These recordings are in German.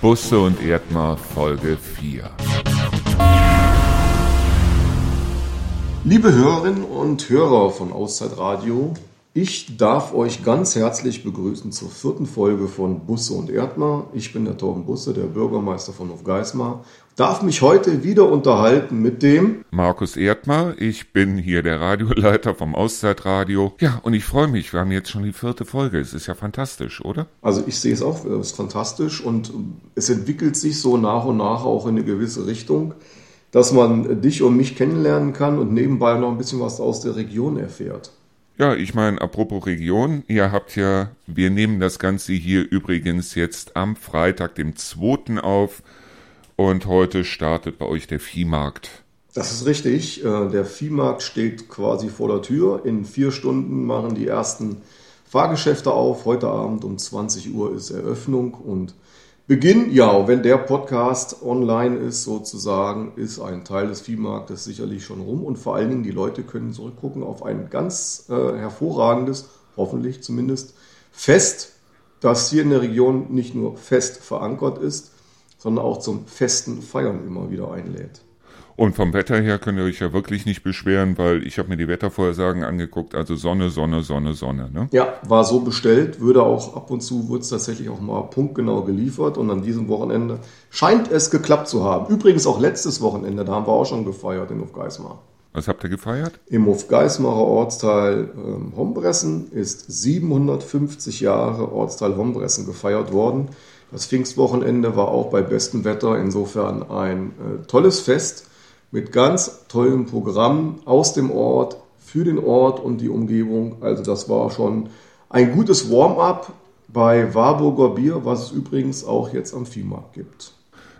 Busse und Erdmar Folge 4. Liebe Hörerinnen und Hörer von Auszeitradio, ich darf euch ganz herzlich begrüßen zur vierten Folge von Busse und Erdmar. Ich bin der Torben Busse, der Bürgermeister von Hofgeismar. Darf mich heute wieder unterhalten mit dem Markus Erdmar. Ich bin hier der Radioleiter vom Auszeitradio. Ja, und ich freue mich. Wir haben jetzt schon die vierte Folge. Es ist ja fantastisch, oder? Also ich sehe es auch, es ist fantastisch und es entwickelt sich so nach und nach auch in eine gewisse Richtung, dass man dich und mich kennenlernen kann und nebenbei noch ein bisschen was aus der Region erfährt. Ja, ich meine, apropos Region, ihr habt ja, wir nehmen das Ganze hier übrigens jetzt am Freitag, dem 2. auf und heute startet bei euch der Viehmarkt. Das ist richtig. Äh, der Viehmarkt steht quasi vor der Tür. In vier Stunden machen die ersten Fahrgeschäfte auf. Heute Abend um 20 Uhr ist Eröffnung und Beginn, ja, wenn der Podcast online ist, sozusagen, ist ein Teil des Viehmarktes sicherlich schon rum und vor allen Dingen die Leute können zurückgucken auf ein ganz äh, hervorragendes, hoffentlich zumindest, Fest, das hier in der Region nicht nur fest verankert ist, sondern auch zum festen Feiern immer wieder einlädt. Und vom Wetter her könnt ihr euch ja wirklich nicht beschweren, weil ich habe mir die Wettervorhersagen angeguckt, also Sonne, Sonne, Sonne, Sonne. Ne? Ja, war so bestellt, würde auch ab und zu, wurde es tatsächlich auch mal punktgenau geliefert und an diesem Wochenende scheint es geklappt zu haben. Übrigens auch letztes Wochenende, da haben wir auch schon gefeiert in Hofgeismar. Was habt ihr gefeiert? Im Hofgeismarer Ortsteil ähm, Hombressen ist 750 Jahre Ortsteil Hombressen gefeiert worden. Das Pfingstwochenende war auch bei bestem Wetter insofern ein äh, tolles Fest mit ganz tollem Programm aus dem Ort, für den Ort und die Umgebung. Also das war schon ein gutes Warm-up bei Warburger Bier, was es übrigens auch jetzt am Viehmarkt gibt.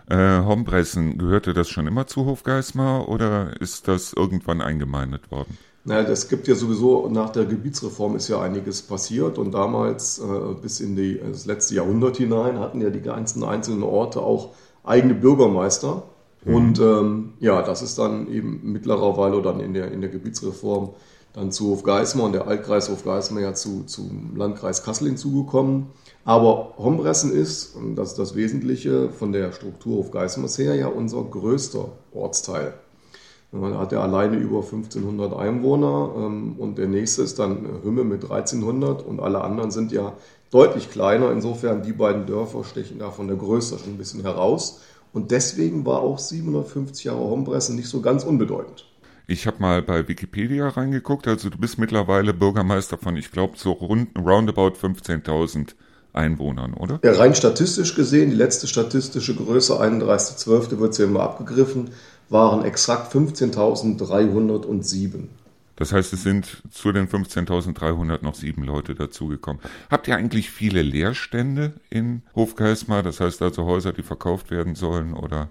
Äh, Hombressen, gehörte das schon immer zu Hofgeismar oder ist das irgendwann eingemeindet worden? Naja, das gibt ja sowieso, nach der Gebietsreform ist ja einiges passiert und damals äh, bis in die, das letzte Jahrhundert hinein hatten ja die ganzen einzelnen Orte auch eigene Bürgermeister. Mhm. Und ähm, ja, das ist dann eben mittlerweile dann in der, in der Gebietsreform dann zu Hofgeismar und der Altkreis Hofgeismar ja zu, zum Landkreis Kassel hinzugekommen. Aber Hombressen ist, und das ist das Wesentliche, von der Struktur Hofgeismars her ja unser größter Ortsteil. Man hat ja alleine über 1500 Einwohner ähm, und der nächste ist dann Hümme mit 1300 und alle anderen sind ja deutlich kleiner. Insofern die beiden Dörfer stechen da von der Größe schon ein bisschen heraus. Und deswegen war auch 750 Jahre Hompresse nicht so ganz unbedeutend. Ich habe mal bei Wikipedia reingeguckt. Also du bist mittlerweile Bürgermeister von, ich glaube, so rund, roundabout 15.000 Einwohnern, oder? Ja, rein statistisch gesehen, die letzte statistische Größe, 31.12. wird sie immer abgegriffen, waren exakt 15.307. Das heißt, es sind zu den 15.300 noch sieben Leute dazugekommen. Habt ihr eigentlich viele Leerstände in Hofgeismar? Das heißt also Häuser, die verkauft werden sollen oder?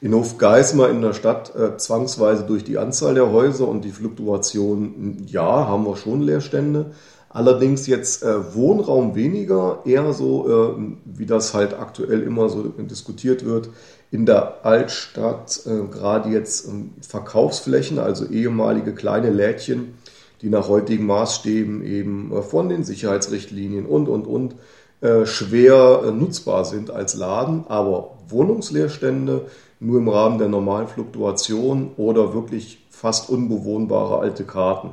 In Hofgeismar in der Stadt äh, zwangsweise durch die Anzahl der Häuser und die Fluktuation, ja, haben wir schon Leerstände. Allerdings jetzt äh, Wohnraum weniger, eher so, äh, wie das halt aktuell immer so diskutiert wird, in der Altstadt äh, gerade jetzt ähm, Verkaufsflächen, also ehemalige kleine Lädchen, die nach heutigen Maßstäben eben äh, von den Sicherheitsrichtlinien und, und, und äh, schwer äh, nutzbar sind als Laden, aber Wohnungsleerstände nur im Rahmen der normalen Fluktuation oder wirklich fast unbewohnbare alte Karten.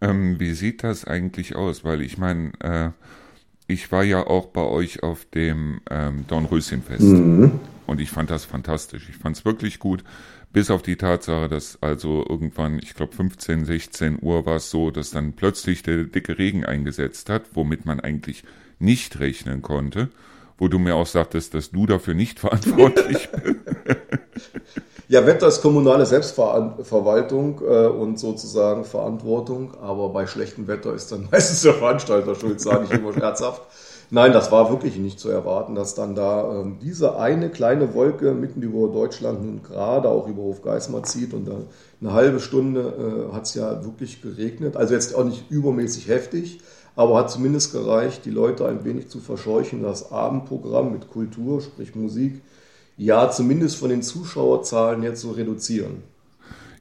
Ähm, wie sieht das eigentlich aus? Weil ich meine, äh, ich war ja auch bei euch auf dem ähm, Dornröschenfest. Mhm. Und ich fand das fantastisch. Ich fand es wirklich gut. Bis auf die Tatsache, dass also irgendwann, ich glaube 15, 16 Uhr war es so, dass dann plötzlich der dicke Regen eingesetzt hat, womit man eigentlich nicht rechnen konnte. Wo du mir auch sagtest, dass du dafür nicht verantwortlich bist. Ja, Wetter ist kommunale Selbstverwaltung äh, und sozusagen Verantwortung, aber bei schlechtem Wetter ist dann meistens der Veranstalter schuld, sage ich immer scherzhaft. Nein, das war wirklich nicht zu erwarten, dass dann da ähm, diese eine kleine Wolke mitten über Deutschland nun gerade auch über Hofgeismar zieht und dann eine halbe Stunde äh, hat es ja wirklich geregnet. Also jetzt auch nicht übermäßig heftig, aber hat zumindest gereicht, die Leute ein wenig zu verscheuchen, das Abendprogramm mit Kultur, sprich Musik, ja zumindest von den Zuschauerzahlen jetzt zu reduzieren.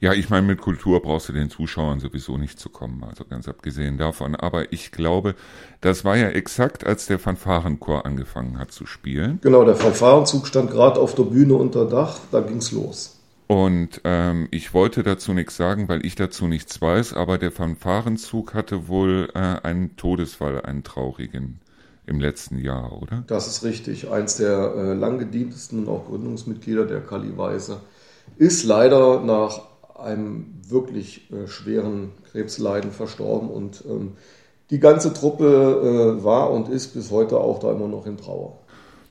Ja, ich meine, mit Kultur brauchst du den Zuschauern sowieso nicht zu kommen, also ganz abgesehen davon. Aber ich glaube, das war ja exakt, als der Fanfarenchor angefangen hat zu spielen. Genau, der Fanfarenzug stand gerade auf der Bühne unter Dach, da ging's los. Und ähm, ich wollte dazu nichts sagen, weil ich dazu nichts weiß, aber der Fanfarenzug hatte wohl äh, einen Todesfall, einen traurigen im letzten Jahr, oder? Das ist richtig. Eins der äh, langgedientesten und auch Gründungsmitglieder der Kali Weise ist leider nach einem wirklich äh, schweren Krebsleiden verstorben und ähm, die ganze Truppe äh, war und ist bis heute auch da immer noch in Trauer.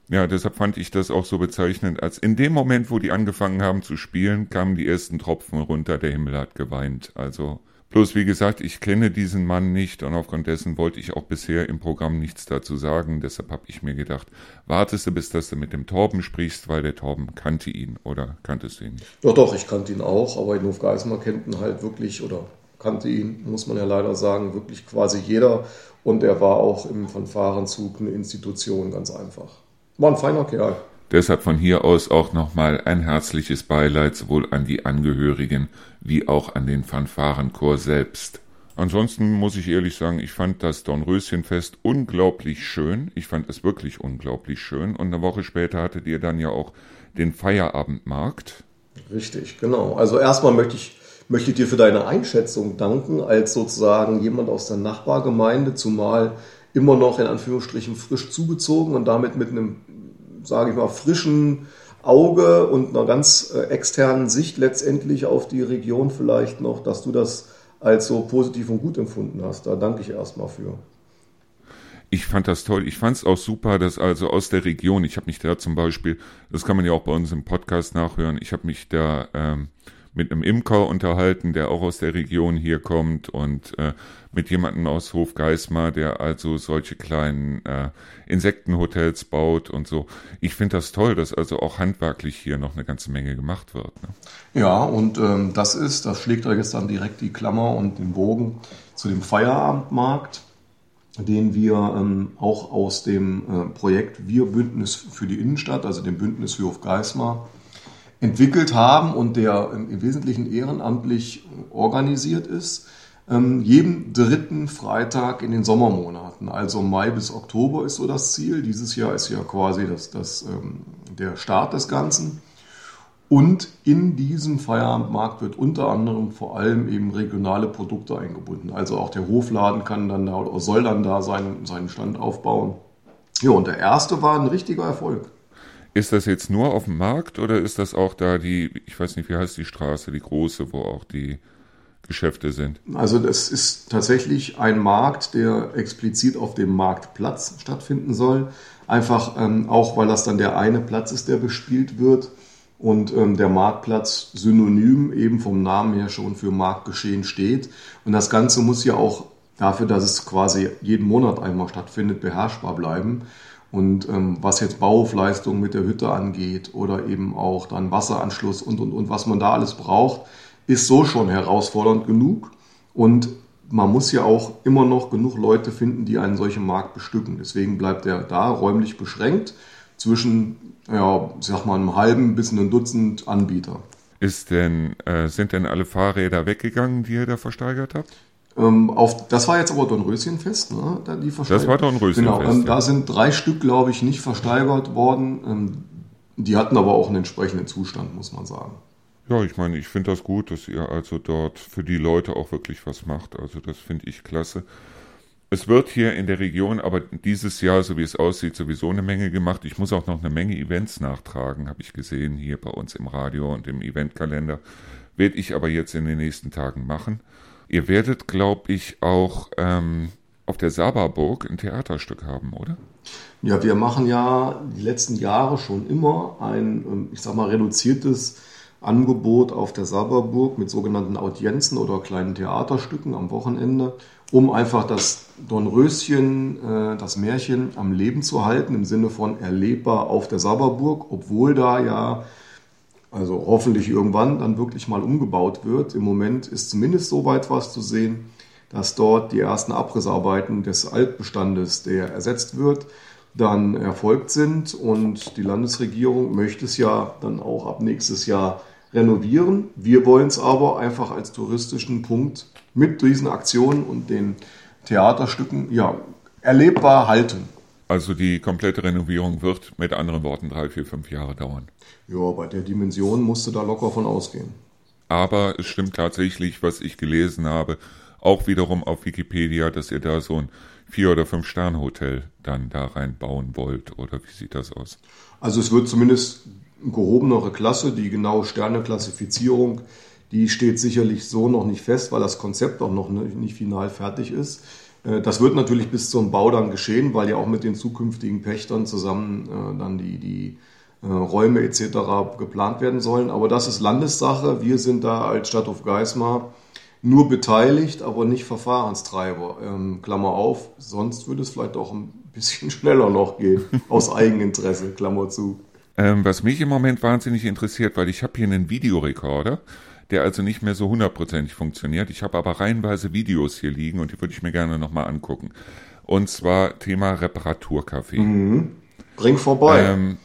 Ja, deshalb fand ich das auch so bezeichnend, als in dem Moment, wo die angefangen haben zu spielen, kamen die ersten Tropfen runter, der Himmel hat geweint. Also Bloß wie gesagt, ich kenne diesen Mann nicht und aufgrund dessen wollte ich auch bisher im Programm nichts dazu sagen. Deshalb habe ich mir gedacht, wartest du, bis dass du mit dem Torben sprichst, weil der Torben kannte ihn oder kanntest du ihn nicht? Doch, doch, ich kannte ihn auch, aber in Hofgeismar kennt ihn halt wirklich oder kannte ihn, muss man ja leider sagen, wirklich quasi jeder. Und er war auch im Fanfarenzug eine Institution, ganz einfach. War ein feiner Kerl. Deshalb von hier aus auch nochmal ein herzliches Beileid sowohl an die Angehörigen wie auch an den Fanfarenchor selbst. Ansonsten muss ich ehrlich sagen, ich fand das Dornröschenfest unglaublich schön. Ich fand es wirklich unglaublich schön. Und eine Woche später hattet ihr dann ja auch den Feierabendmarkt. Richtig, genau. Also erstmal möchte ich möchte dir für deine Einschätzung danken, als sozusagen jemand aus der Nachbargemeinde, zumal immer noch in Anführungsstrichen frisch zugezogen und damit mit einem sage ich mal, frischen Auge und einer ganz äh, externen Sicht letztendlich auf die Region vielleicht noch, dass du das als so positiv und gut empfunden hast. Da danke ich erstmal für. Ich fand das toll. Ich fand es auch super, dass also aus der Region, ich habe mich da zum Beispiel, das kann man ja auch bei uns im Podcast nachhören, ich habe mich da ähm, mit einem Imker unterhalten, der auch aus der Region hier kommt und äh, mit jemandem aus Hofgeismar, der also solche kleinen äh, Insektenhotels baut und so. Ich finde das toll, dass also auch handwerklich hier noch eine ganze Menge gemacht wird. Ne? Ja, und ähm, das ist, das schlägt euch jetzt dann direkt die Klammer und den Bogen zu dem Feierabendmarkt den wir ähm, auch aus dem äh, Projekt Wir Bündnis für die Innenstadt, also dem Bündnis für Hofgeismar, entwickelt haben und der im Wesentlichen ehrenamtlich organisiert ist. Ähm, jeden dritten Freitag in den Sommermonaten, also Mai bis Oktober ist so das Ziel. Dieses Jahr ist ja quasi das, das, ähm, der Start des Ganzen. Und in diesem Feierabendmarkt wird unter anderem vor allem eben regionale Produkte eingebunden. Also auch der Hofladen kann dann da oder soll dann da seinen, seinen Stand aufbauen. Ja, und der erste war ein richtiger Erfolg. Ist das jetzt nur auf dem Markt oder ist das auch da die, ich weiß nicht, wie heißt die Straße, die große, wo auch die Geschäfte sind? Also das ist tatsächlich ein Markt, der explizit auf dem Marktplatz stattfinden soll. Einfach ähm, auch, weil das dann der eine Platz ist, der bespielt wird und ähm, der Marktplatz synonym eben vom Namen her schon für Marktgeschehen steht. Und das Ganze muss ja auch dafür, dass es quasi jeden Monat einmal stattfindet, beherrschbar bleiben. Und ähm, was jetzt Bauleistungen mit der Hütte angeht oder eben auch dann Wasseranschluss und, und, und was man da alles braucht, ist so schon herausfordernd genug. Und man muss ja auch immer noch genug Leute finden, die einen solchen Markt bestücken. Deswegen bleibt er da räumlich beschränkt zwischen, ja, ich sag mal, einem halben bis einem Dutzend Anbieter. Ist denn, äh, sind denn alle Fahrräder weggegangen, die ihr da versteigert habt? Ähm, auf, das war jetzt aber Dornröschenfest, ne? Die das war Dornröschenfest. Genau, ähm, ja. da sind drei Stück, glaube ich, nicht versteigert worden. Ähm, die hatten aber auch einen entsprechenden Zustand, muss man sagen. Ja, ich meine, ich finde das gut, dass ihr also dort für die Leute auch wirklich was macht. Also das finde ich klasse. Es wird hier in der Region aber dieses Jahr, so wie es aussieht, sowieso eine Menge gemacht. Ich muss auch noch eine Menge Events nachtragen, habe ich gesehen hier bei uns im Radio und im Eventkalender. Werde ich aber jetzt in den nächsten Tagen machen. Ihr werdet, glaube ich, auch ähm, auf der Saberburg ein Theaterstück haben, oder? Ja, wir machen ja die letzten Jahre schon immer ein, ähm, ich sag mal, reduziertes Angebot auf der Saberburg mit sogenannten Audienzen oder kleinen Theaterstücken am Wochenende, um einfach das Dornröschen, äh, das Märchen am Leben zu halten, im Sinne von erlebbar auf der Saberburg, obwohl da ja also hoffentlich irgendwann dann wirklich mal umgebaut wird. Im Moment ist zumindest so weit was zu sehen, dass dort die ersten Abrissarbeiten des Altbestandes, der ersetzt wird, dann erfolgt sind und die Landesregierung möchte es ja dann auch ab nächstes Jahr renovieren. Wir wollen es aber einfach als touristischen Punkt mit diesen Aktionen und den Theaterstücken ja, erlebbar halten. Also die komplette Renovierung wird mit anderen Worten drei, vier, fünf Jahre dauern. Ja, bei der Dimension musste da locker von ausgehen. Aber es stimmt tatsächlich, was ich gelesen habe, auch wiederum auf Wikipedia, dass ihr da so ein Vier- oder Fünf-Sterne-Hotel dann da reinbauen wollt. Oder wie sieht das aus? Also es wird zumindest gehobenere Klasse, die genaue Sterneklassifizierung, die steht sicherlich so noch nicht fest, weil das Konzept auch noch nicht final fertig ist. Äh, das wird natürlich bis zum Bau dann geschehen, weil ja auch mit den zukünftigen Pächtern zusammen äh, dann die, die äh, Räume etc. geplant werden sollen. Aber das ist Landessache. Wir sind da als Stadthof Geismar nur beteiligt, aber nicht Verfahrenstreiber. Ähm, Klammer auf, sonst würde es vielleicht auch ein bisschen schneller noch gehen, aus Eigeninteresse, Klammer zu. Ähm, was mich im Moment wahnsinnig interessiert, weil ich habe hier einen Videorekorder, der also nicht mehr so hundertprozentig funktioniert. Ich habe aber reihenweise Videos hier liegen und die würde ich mir gerne nochmal angucken. Und zwar Thema Reparaturcafé. Mhm. Bring vorbei. Ähm,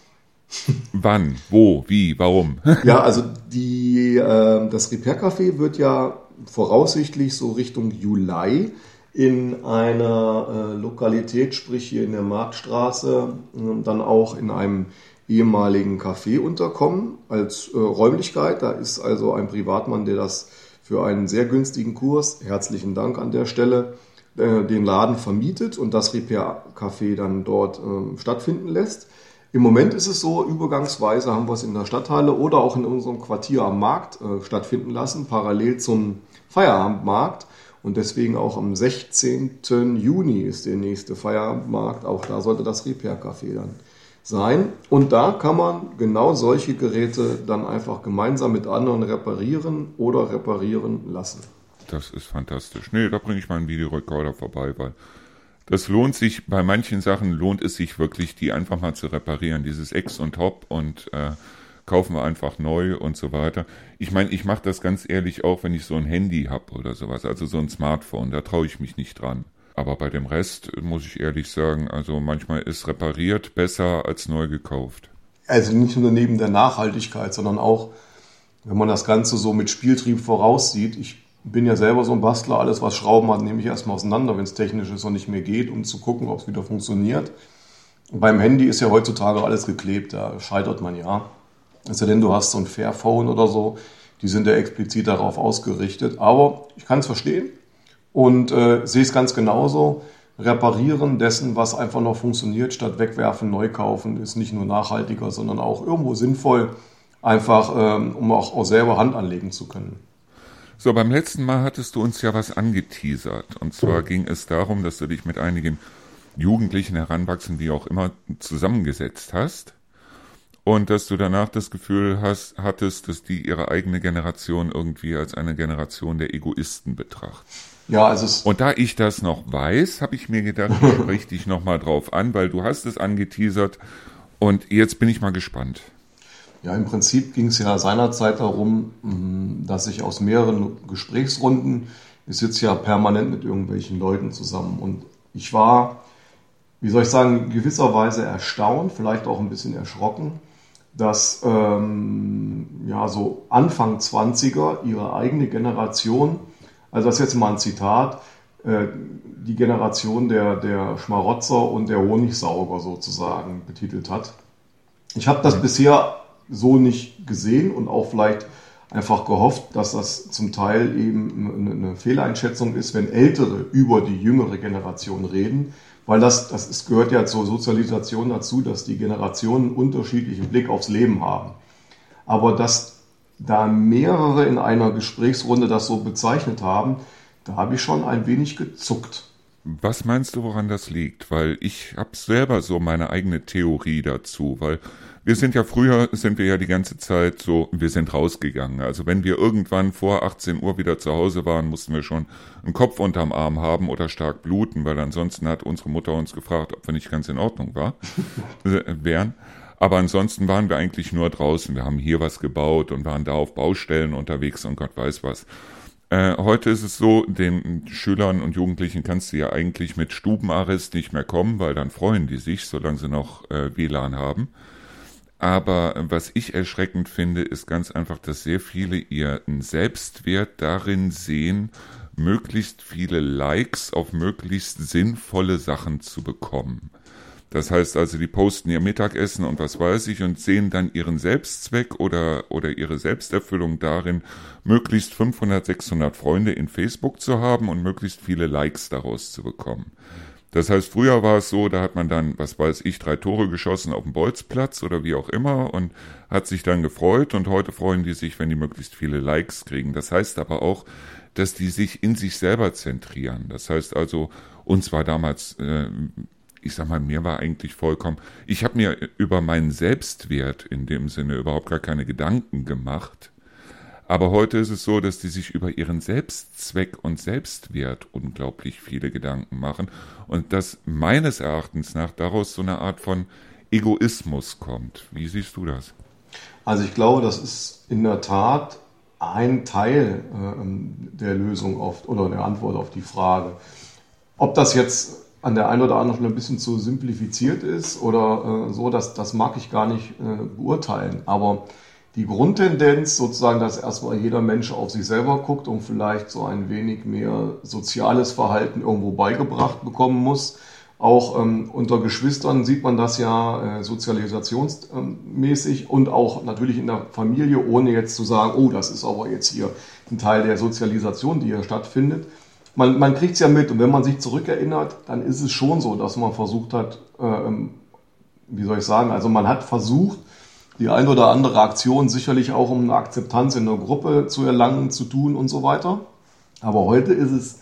wann, wo, wie, warum? ja, also die, äh, das Repair Café wird ja voraussichtlich so Richtung Juli in einer äh, Lokalität, sprich hier in der Marktstraße, äh, dann auch in einem ehemaligen Café unterkommen als äh, Räumlichkeit. Da ist also ein Privatmann, der das für einen sehr günstigen Kurs, herzlichen Dank an der Stelle, äh, den Laden vermietet und das Repair Café dann dort äh, stattfinden lässt. Im Moment ist es so, übergangsweise haben wir es in der Stadthalle oder auch in unserem Quartier am Markt äh, stattfinden lassen, parallel zum Feierabendmarkt. Und deswegen auch am 16. Juni ist der nächste Feierabendmarkt. Auch da sollte das Repair Café dann sein. Und da kann man genau solche Geräte dann einfach gemeinsam mit anderen reparieren oder reparieren lassen. Das ist fantastisch. Nee, da bringe ich mal einen Videorekorder vorbei, weil das lohnt sich, bei manchen Sachen lohnt es sich wirklich, die einfach mal zu reparieren. Dieses Ex und Top und äh, kaufen wir einfach neu und so weiter. Ich meine, ich mache das ganz ehrlich auch, wenn ich so ein Handy habe oder sowas, also so ein Smartphone, da traue ich mich nicht dran. Aber bei dem Rest muss ich ehrlich sagen, also manchmal ist repariert besser als neu gekauft. Also nicht nur neben der Nachhaltigkeit, sondern auch, wenn man das Ganze so mit Spieltrieb voraussieht. Ich bin ja selber so ein Bastler, alles was Schrauben hat, nehme ich erstmal auseinander, wenn es technisch ist und nicht mehr geht, um zu gucken, ob es wieder funktioniert. Beim Handy ist ja heutzutage alles geklebt, da scheitert man ja. Es sei denn, du hast so ein Fairphone oder so, die sind ja explizit darauf ausgerichtet. Aber ich kann es verstehen und äh, sehe es ganz genauso. Reparieren dessen, was einfach noch funktioniert, statt wegwerfen, neu kaufen, ist nicht nur nachhaltiger, sondern auch irgendwo sinnvoll, einfach ähm, um auch, auch selber Hand anlegen zu können. So, beim letzten Mal hattest du uns ja was angeteasert. Und zwar ging es darum, dass du dich mit einigen Jugendlichen heranwachsen, wie auch immer, zusammengesetzt hast. Und dass du danach das Gefühl hast, hattest, dass die ihre eigene Generation irgendwie als eine Generation der Egoisten betrachten. Ja, also es Und da ich das noch weiß, habe ich mir gedacht, ich spreche dich nochmal drauf an, weil du hast es angeteasert und jetzt bin ich mal gespannt. Ja, im Prinzip ging es ja seinerzeit darum, mm, dass ich aus mehreren Gesprächsrunden, ich sitze ja permanent mit irgendwelchen Leuten zusammen und ich war, wie soll ich sagen, gewisserweise erstaunt, vielleicht auch ein bisschen erschrocken, dass ähm, ja so Anfang 20er ihre eigene Generation also das ist jetzt mal ein Zitat, äh, die Generation der, der Schmarotzer und der Honigsauger sozusagen betitelt hat. Ich habe das bisher so nicht gesehen und auch vielleicht einfach gehofft, dass das zum Teil eben eine Fehleinschätzung ist, wenn Ältere über die jüngere Generation reden, weil das, das ist, gehört ja zur Sozialisation dazu, dass die Generationen unterschiedlichen Blick aufs Leben haben. Aber dass da mehrere in einer Gesprächsrunde das so bezeichnet haben, da habe ich schon ein wenig gezuckt. Was meinst du, woran das liegt? Weil ich habe selber so meine eigene Theorie dazu, weil wir sind ja früher, sind wir ja die ganze Zeit so, wir sind rausgegangen. Also wenn wir irgendwann vor 18 Uhr wieder zu Hause waren, mussten wir schon einen Kopf unterm Arm haben oder stark bluten, weil ansonsten hat unsere Mutter uns gefragt, ob wir nicht ganz in Ordnung war, wären. Aber ansonsten waren wir eigentlich nur draußen. Wir haben hier was gebaut und waren da auf Baustellen unterwegs und Gott weiß was. Äh, heute ist es so, den Schülern und Jugendlichen kannst du ja eigentlich mit Stubenarrest nicht mehr kommen, weil dann freuen die sich, solange sie noch äh, WLAN haben. Aber was ich erschreckend finde, ist ganz einfach, dass sehr viele ihren Selbstwert darin sehen, möglichst viele Likes auf möglichst sinnvolle Sachen zu bekommen. Das heißt also, die posten ihr Mittagessen und was weiß ich und sehen dann ihren Selbstzweck oder, oder ihre Selbsterfüllung darin, möglichst 500, 600 Freunde in Facebook zu haben und möglichst viele Likes daraus zu bekommen. Das heißt, früher war es so, da hat man dann, was weiß ich, drei Tore geschossen auf dem Bolzplatz oder wie auch immer und hat sich dann gefreut und heute freuen die sich, wenn die möglichst viele Likes kriegen. Das heißt aber auch, dass die sich in sich selber zentrieren. Das heißt also, uns war damals, äh, ich sag mal, mir war eigentlich vollkommen, ich habe mir über meinen Selbstwert in dem Sinne überhaupt gar keine Gedanken gemacht. Aber heute ist es so, dass die sich über ihren Selbstzweck und Selbstwert unglaublich viele Gedanken machen und dass meines Erachtens nach daraus so eine Art von Egoismus kommt. Wie siehst du das? Also ich glaube, das ist in der Tat ein Teil äh, der Lösung auf, oder der Antwort auf die Frage. Ob das jetzt an der einen oder anderen Stelle ein bisschen zu simplifiziert ist oder äh, so, das, das mag ich gar nicht äh, beurteilen. Aber die Grundtendenz sozusagen, dass erstmal jeder Mensch auf sich selber guckt und vielleicht so ein wenig mehr soziales Verhalten irgendwo beigebracht bekommen muss, auch ähm, unter Geschwistern sieht man das ja äh, sozialisationsmäßig und auch natürlich in der Familie, ohne jetzt zu sagen, oh, das ist aber jetzt hier ein Teil der Sozialisation, die hier stattfindet. Man, man kriegt es ja mit und wenn man sich zurückerinnert, dann ist es schon so, dass man versucht hat, äh, ähm, wie soll ich sagen, also man hat versucht, die ein oder andere Aktion sicherlich auch um eine Akzeptanz in der Gruppe zu erlangen, zu tun und so weiter. Aber heute ist es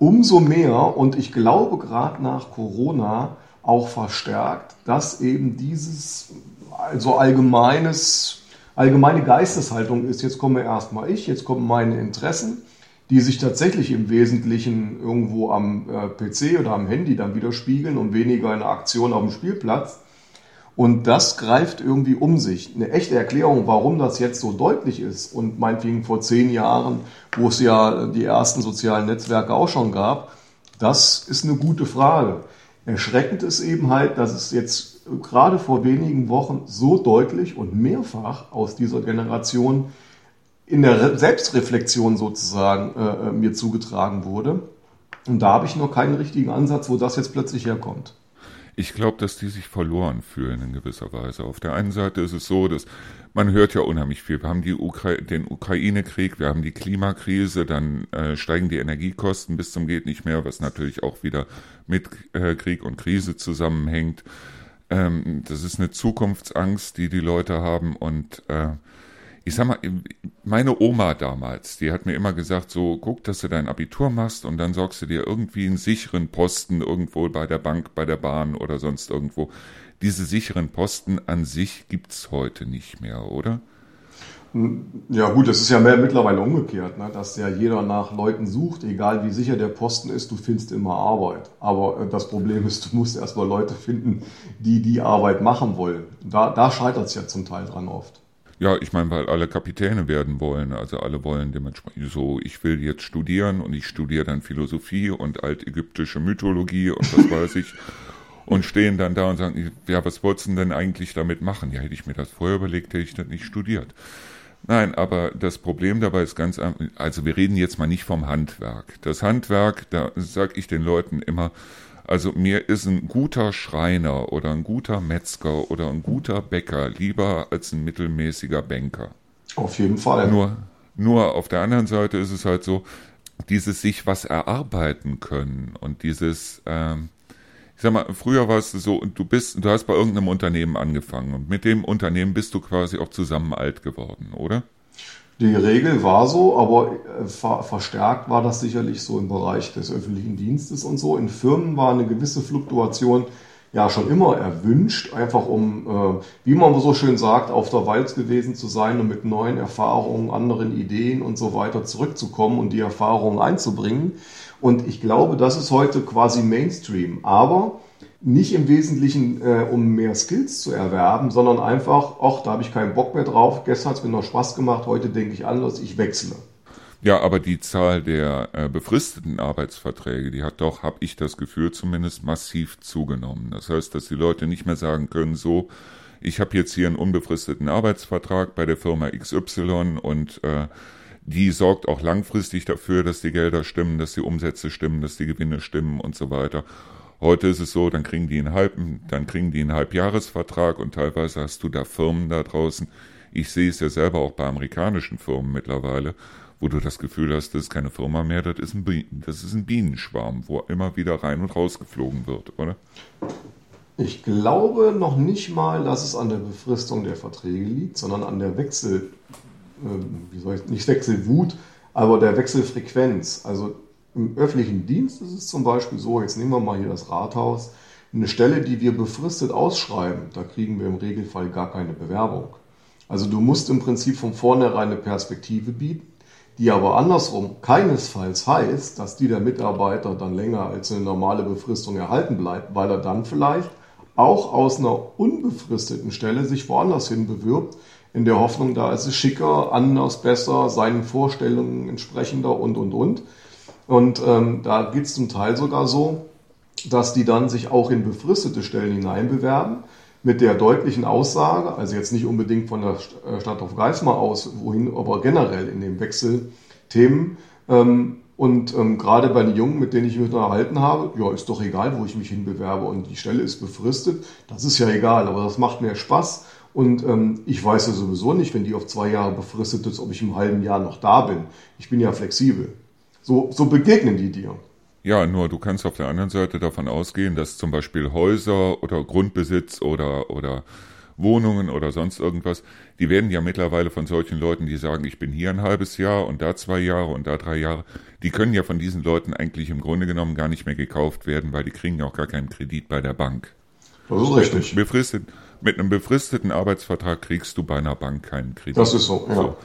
umso mehr und ich glaube gerade nach Corona auch verstärkt, dass eben dieses also allgemeines, allgemeine Geisteshaltung ist, jetzt komme erstmal ich, jetzt kommen meine Interessen, die sich tatsächlich im Wesentlichen irgendwo am äh, PC oder am Handy dann widerspiegeln und weniger in Aktion auf dem Spielplatz. Und das greift irgendwie um sich. Eine echte Erklärung, warum das jetzt so deutlich ist und meinetwegen vor zehn Jahren, wo es ja die ersten sozialen Netzwerke auch schon gab, das ist eine gute Frage. Erschreckend ist eben halt, dass es jetzt gerade vor wenigen Wochen so deutlich und mehrfach aus dieser Generation in der Selbstreflexion sozusagen äh, äh, mir zugetragen wurde. Und da habe ich noch keinen richtigen Ansatz, wo das jetzt plötzlich herkommt. Ich glaube, dass die sich verloren fühlen in gewisser Weise. Auf der einen Seite ist es so, dass man hört ja unheimlich viel. Wir haben Ukra den Ukraine-Krieg, wir haben die Klimakrise, dann äh, steigen die Energiekosten bis zum geht nicht mehr, was natürlich auch wieder mit äh, Krieg und Krise zusammenhängt. Ähm, das ist eine Zukunftsangst, die die Leute haben und äh, ich sag mal, meine Oma damals, die hat mir immer gesagt, so, guck, dass du dein Abitur machst und dann sorgst du dir irgendwie einen sicheren Posten irgendwo bei der Bank, bei der Bahn oder sonst irgendwo. Diese sicheren Posten an sich gibt's heute nicht mehr, oder? Ja gut, das ist ja mehr mittlerweile umgekehrt, ne? dass ja jeder nach Leuten sucht, egal wie sicher der Posten ist, du findest immer Arbeit. Aber äh, das Problem ist, du musst erstmal Leute finden, die die Arbeit machen wollen. Da, da scheitert es ja zum Teil dran oft. Ja, ich meine, weil alle Kapitäne werden wollen. Also alle wollen dementsprechend so, ich will jetzt studieren und ich studiere dann Philosophie und altägyptische Mythologie und was weiß ich. Und stehen dann da und sagen, ja, was wolltest du denn eigentlich damit machen? Ja, hätte ich mir das vorher überlegt, hätte ich das nicht studiert. Nein, aber das Problem dabei ist ganz, also wir reden jetzt mal nicht vom Handwerk. Das Handwerk, da sage ich den Leuten immer, also mir ist ein guter Schreiner oder ein guter Metzger oder ein guter Bäcker lieber als ein mittelmäßiger Banker. Auf jeden Fall. Nur, nur auf der anderen Seite ist es halt so, dieses sich was erarbeiten können und dieses, ähm, ich sag mal, früher war es so, du bist, du hast bei irgendeinem Unternehmen angefangen und mit dem Unternehmen bist du quasi auch zusammen alt geworden, oder? Die Regel war so, aber äh, ver verstärkt war das sicherlich so im Bereich des öffentlichen Dienstes und so. In Firmen war eine gewisse Fluktuation ja schon immer erwünscht, einfach um, äh, wie man so schön sagt, auf der Walz gewesen zu sein und mit neuen Erfahrungen, anderen Ideen und so weiter zurückzukommen und die Erfahrungen einzubringen. Und ich glaube, das ist heute quasi Mainstream. Aber nicht im Wesentlichen, äh, um mehr Skills zu erwerben, sondern einfach, ach, da habe ich keinen Bock mehr drauf, gestern hat es mir noch Spaß gemacht, heute denke ich anders, ich wechsle. Ja, aber die Zahl der äh, befristeten Arbeitsverträge, die hat doch, habe ich das Gefühl, zumindest massiv zugenommen. Das heißt, dass die Leute nicht mehr sagen können, so, ich habe jetzt hier einen unbefristeten Arbeitsvertrag bei der Firma XY und äh, die sorgt auch langfristig dafür, dass die Gelder stimmen, dass die Umsätze stimmen, dass die Gewinne stimmen und so weiter. Heute ist es so, dann kriegen die einen halben, dann kriegen die einen Halbjahresvertrag und teilweise hast du da Firmen da draußen. Ich sehe es ja selber auch bei amerikanischen Firmen mittlerweile, wo du das Gefühl hast, das ist keine Firma mehr, das ist ein, das ist ein Bienenschwarm, wo immer wieder rein und raus geflogen wird, oder? Ich glaube noch nicht mal, dass es an der Befristung der Verträge liegt, sondern an der Wechsel, äh, wie soll ich, nicht Wechselwut, aber der Wechselfrequenz. Also im öffentlichen Dienst ist es zum Beispiel so, jetzt nehmen wir mal hier das Rathaus, eine Stelle, die wir befristet ausschreiben, da kriegen wir im Regelfall gar keine Bewerbung. Also du musst im Prinzip von vornherein eine Perspektive bieten, die aber andersrum keinesfalls heißt, dass die der Mitarbeiter dann länger als eine normale Befristung erhalten bleibt, weil er dann vielleicht auch aus einer unbefristeten Stelle sich woanders hin bewirbt, in der Hoffnung, da ist es schicker, anders, besser, seinen Vorstellungen entsprechender und, und, und. Und ähm, da geht es zum Teil sogar so, dass die dann sich auch in befristete Stellen hineinbewerben, mit der deutlichen Aussage, also jetzt nicht unbedingt von der äh, Stadt auf Geismar aus, wohin, aber generell in den Wechselthemen. Ähm, und ähm, gerade bei den Jungen, mit denen ich mich unterhalten habe, ja, ist doch egal, wo ich mich hinbewerbe und die Stelle ist befristet, das ist ja egal, aber das macht mir Spaß. Und ähm, ich weiß ja sowieso nicht, wenn die auf zwei Jahre befristet ist, ob ich im halben Jahr noch da bin. Ich bin ja flexibel. So, so begegnen die dir. Ja, nur du kannst auf der anderen Seite davon ausgehen, dass zum Beispiel Häuser oder Grundbesitz oder, oder Wohnungen oder sonst irgendwas, die werden ja mittlerweile von solchen Leuten, die sagen, ich bin hier ein halbes Jahr und da zwei Jahre und da drei Jahre, die können ja von diesen Leuten eigentlich im Grunde genommen gar nicht mehr gekauft werden, weil die kriegen ja auch gar keinen Kredit bei der Bank. Das ist richtig. Befristet, mit einem befristeten Arbeitsvertrag kriegst du bei einer Bank keinen Kredit. Das ist so, ja. So.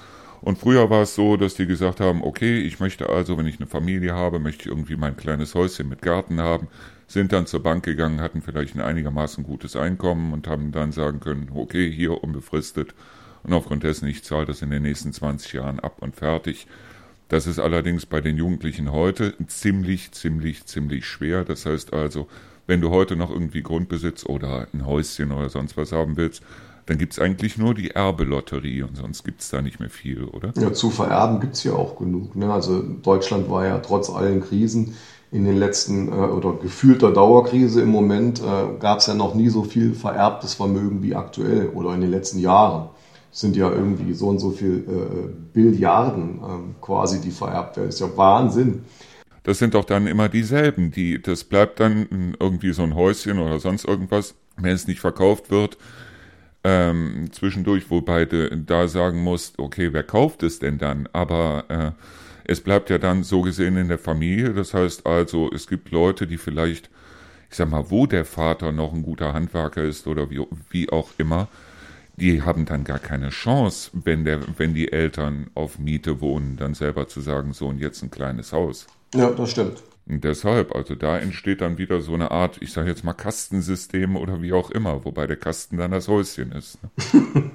Und früher war es so, dass die gesagt haben, okay, ich möchte also, wenn ich eine Familie habe, möchte ich irgendwie mein kleines Häuschen mit Garten haben, sind dann zur Bank gegangen, hatten vielleicht ein einigermaßen gutes Einkommen und haben dann sagen können, okay, hier unbefristet und aufgrund dessen, ich zahle das in den nächsten 20 Jahren ab und fertig. Das ist allerdings bei den Jugendlichen heute ziemlich, ziemlich, ziemlich schwer. Das heißt also, wenn du heute noch irgendwie Grundbesitz oder ein Häuschen oder sonst was haben willst, dann gibt es eigentlich nur die Erbelotterie und sonst gibt es da nicht mehr viel, oder? Ja, zu vererben gibt es ja auch genug. Ne? Also Deutschland war ja trotz allen Krisen in den letzten äh, oder gefühlter Dauerkrise im Moment äh, gab es ja noch nie so viel vererbtes Vermögen wie aktuell oder in den letzten Jahren. Es sind ja irgendwie so und so viel äh, Billiarden äh, quasi, die vererbt werden. Das ist ja Wahnsinn. Das sind doch dann immer dieselben, die, das bleibt dann irgendwie so ein Häuschen oder sonst irgendwas, wenn es nicht verkauft wird, ähm, zwischendurch, wobei du da sagen musst, okay, wer kauft es denn dann? Aber äh, es bleibt ja dann so gesehen in der Familie. Das heißt also, es gibt Leute, die vielleicht, ich sag mal, wo der Vater noch ein guter Handwerker ist oder wie, wie auch immer, die haben dann gar keine Chance, wenn, der, wenn die Eltern auf Miete wohnen, dann selber zu sagen, so und jetzt ein kleines Haus. Ja, das stimmt. Deshalb, also da entsteht dann wieder so eine Art, ich sage jetzt mal Kastensystem oder wie auch immer, wobei der Kasten dann das Häuschen ist. Ne?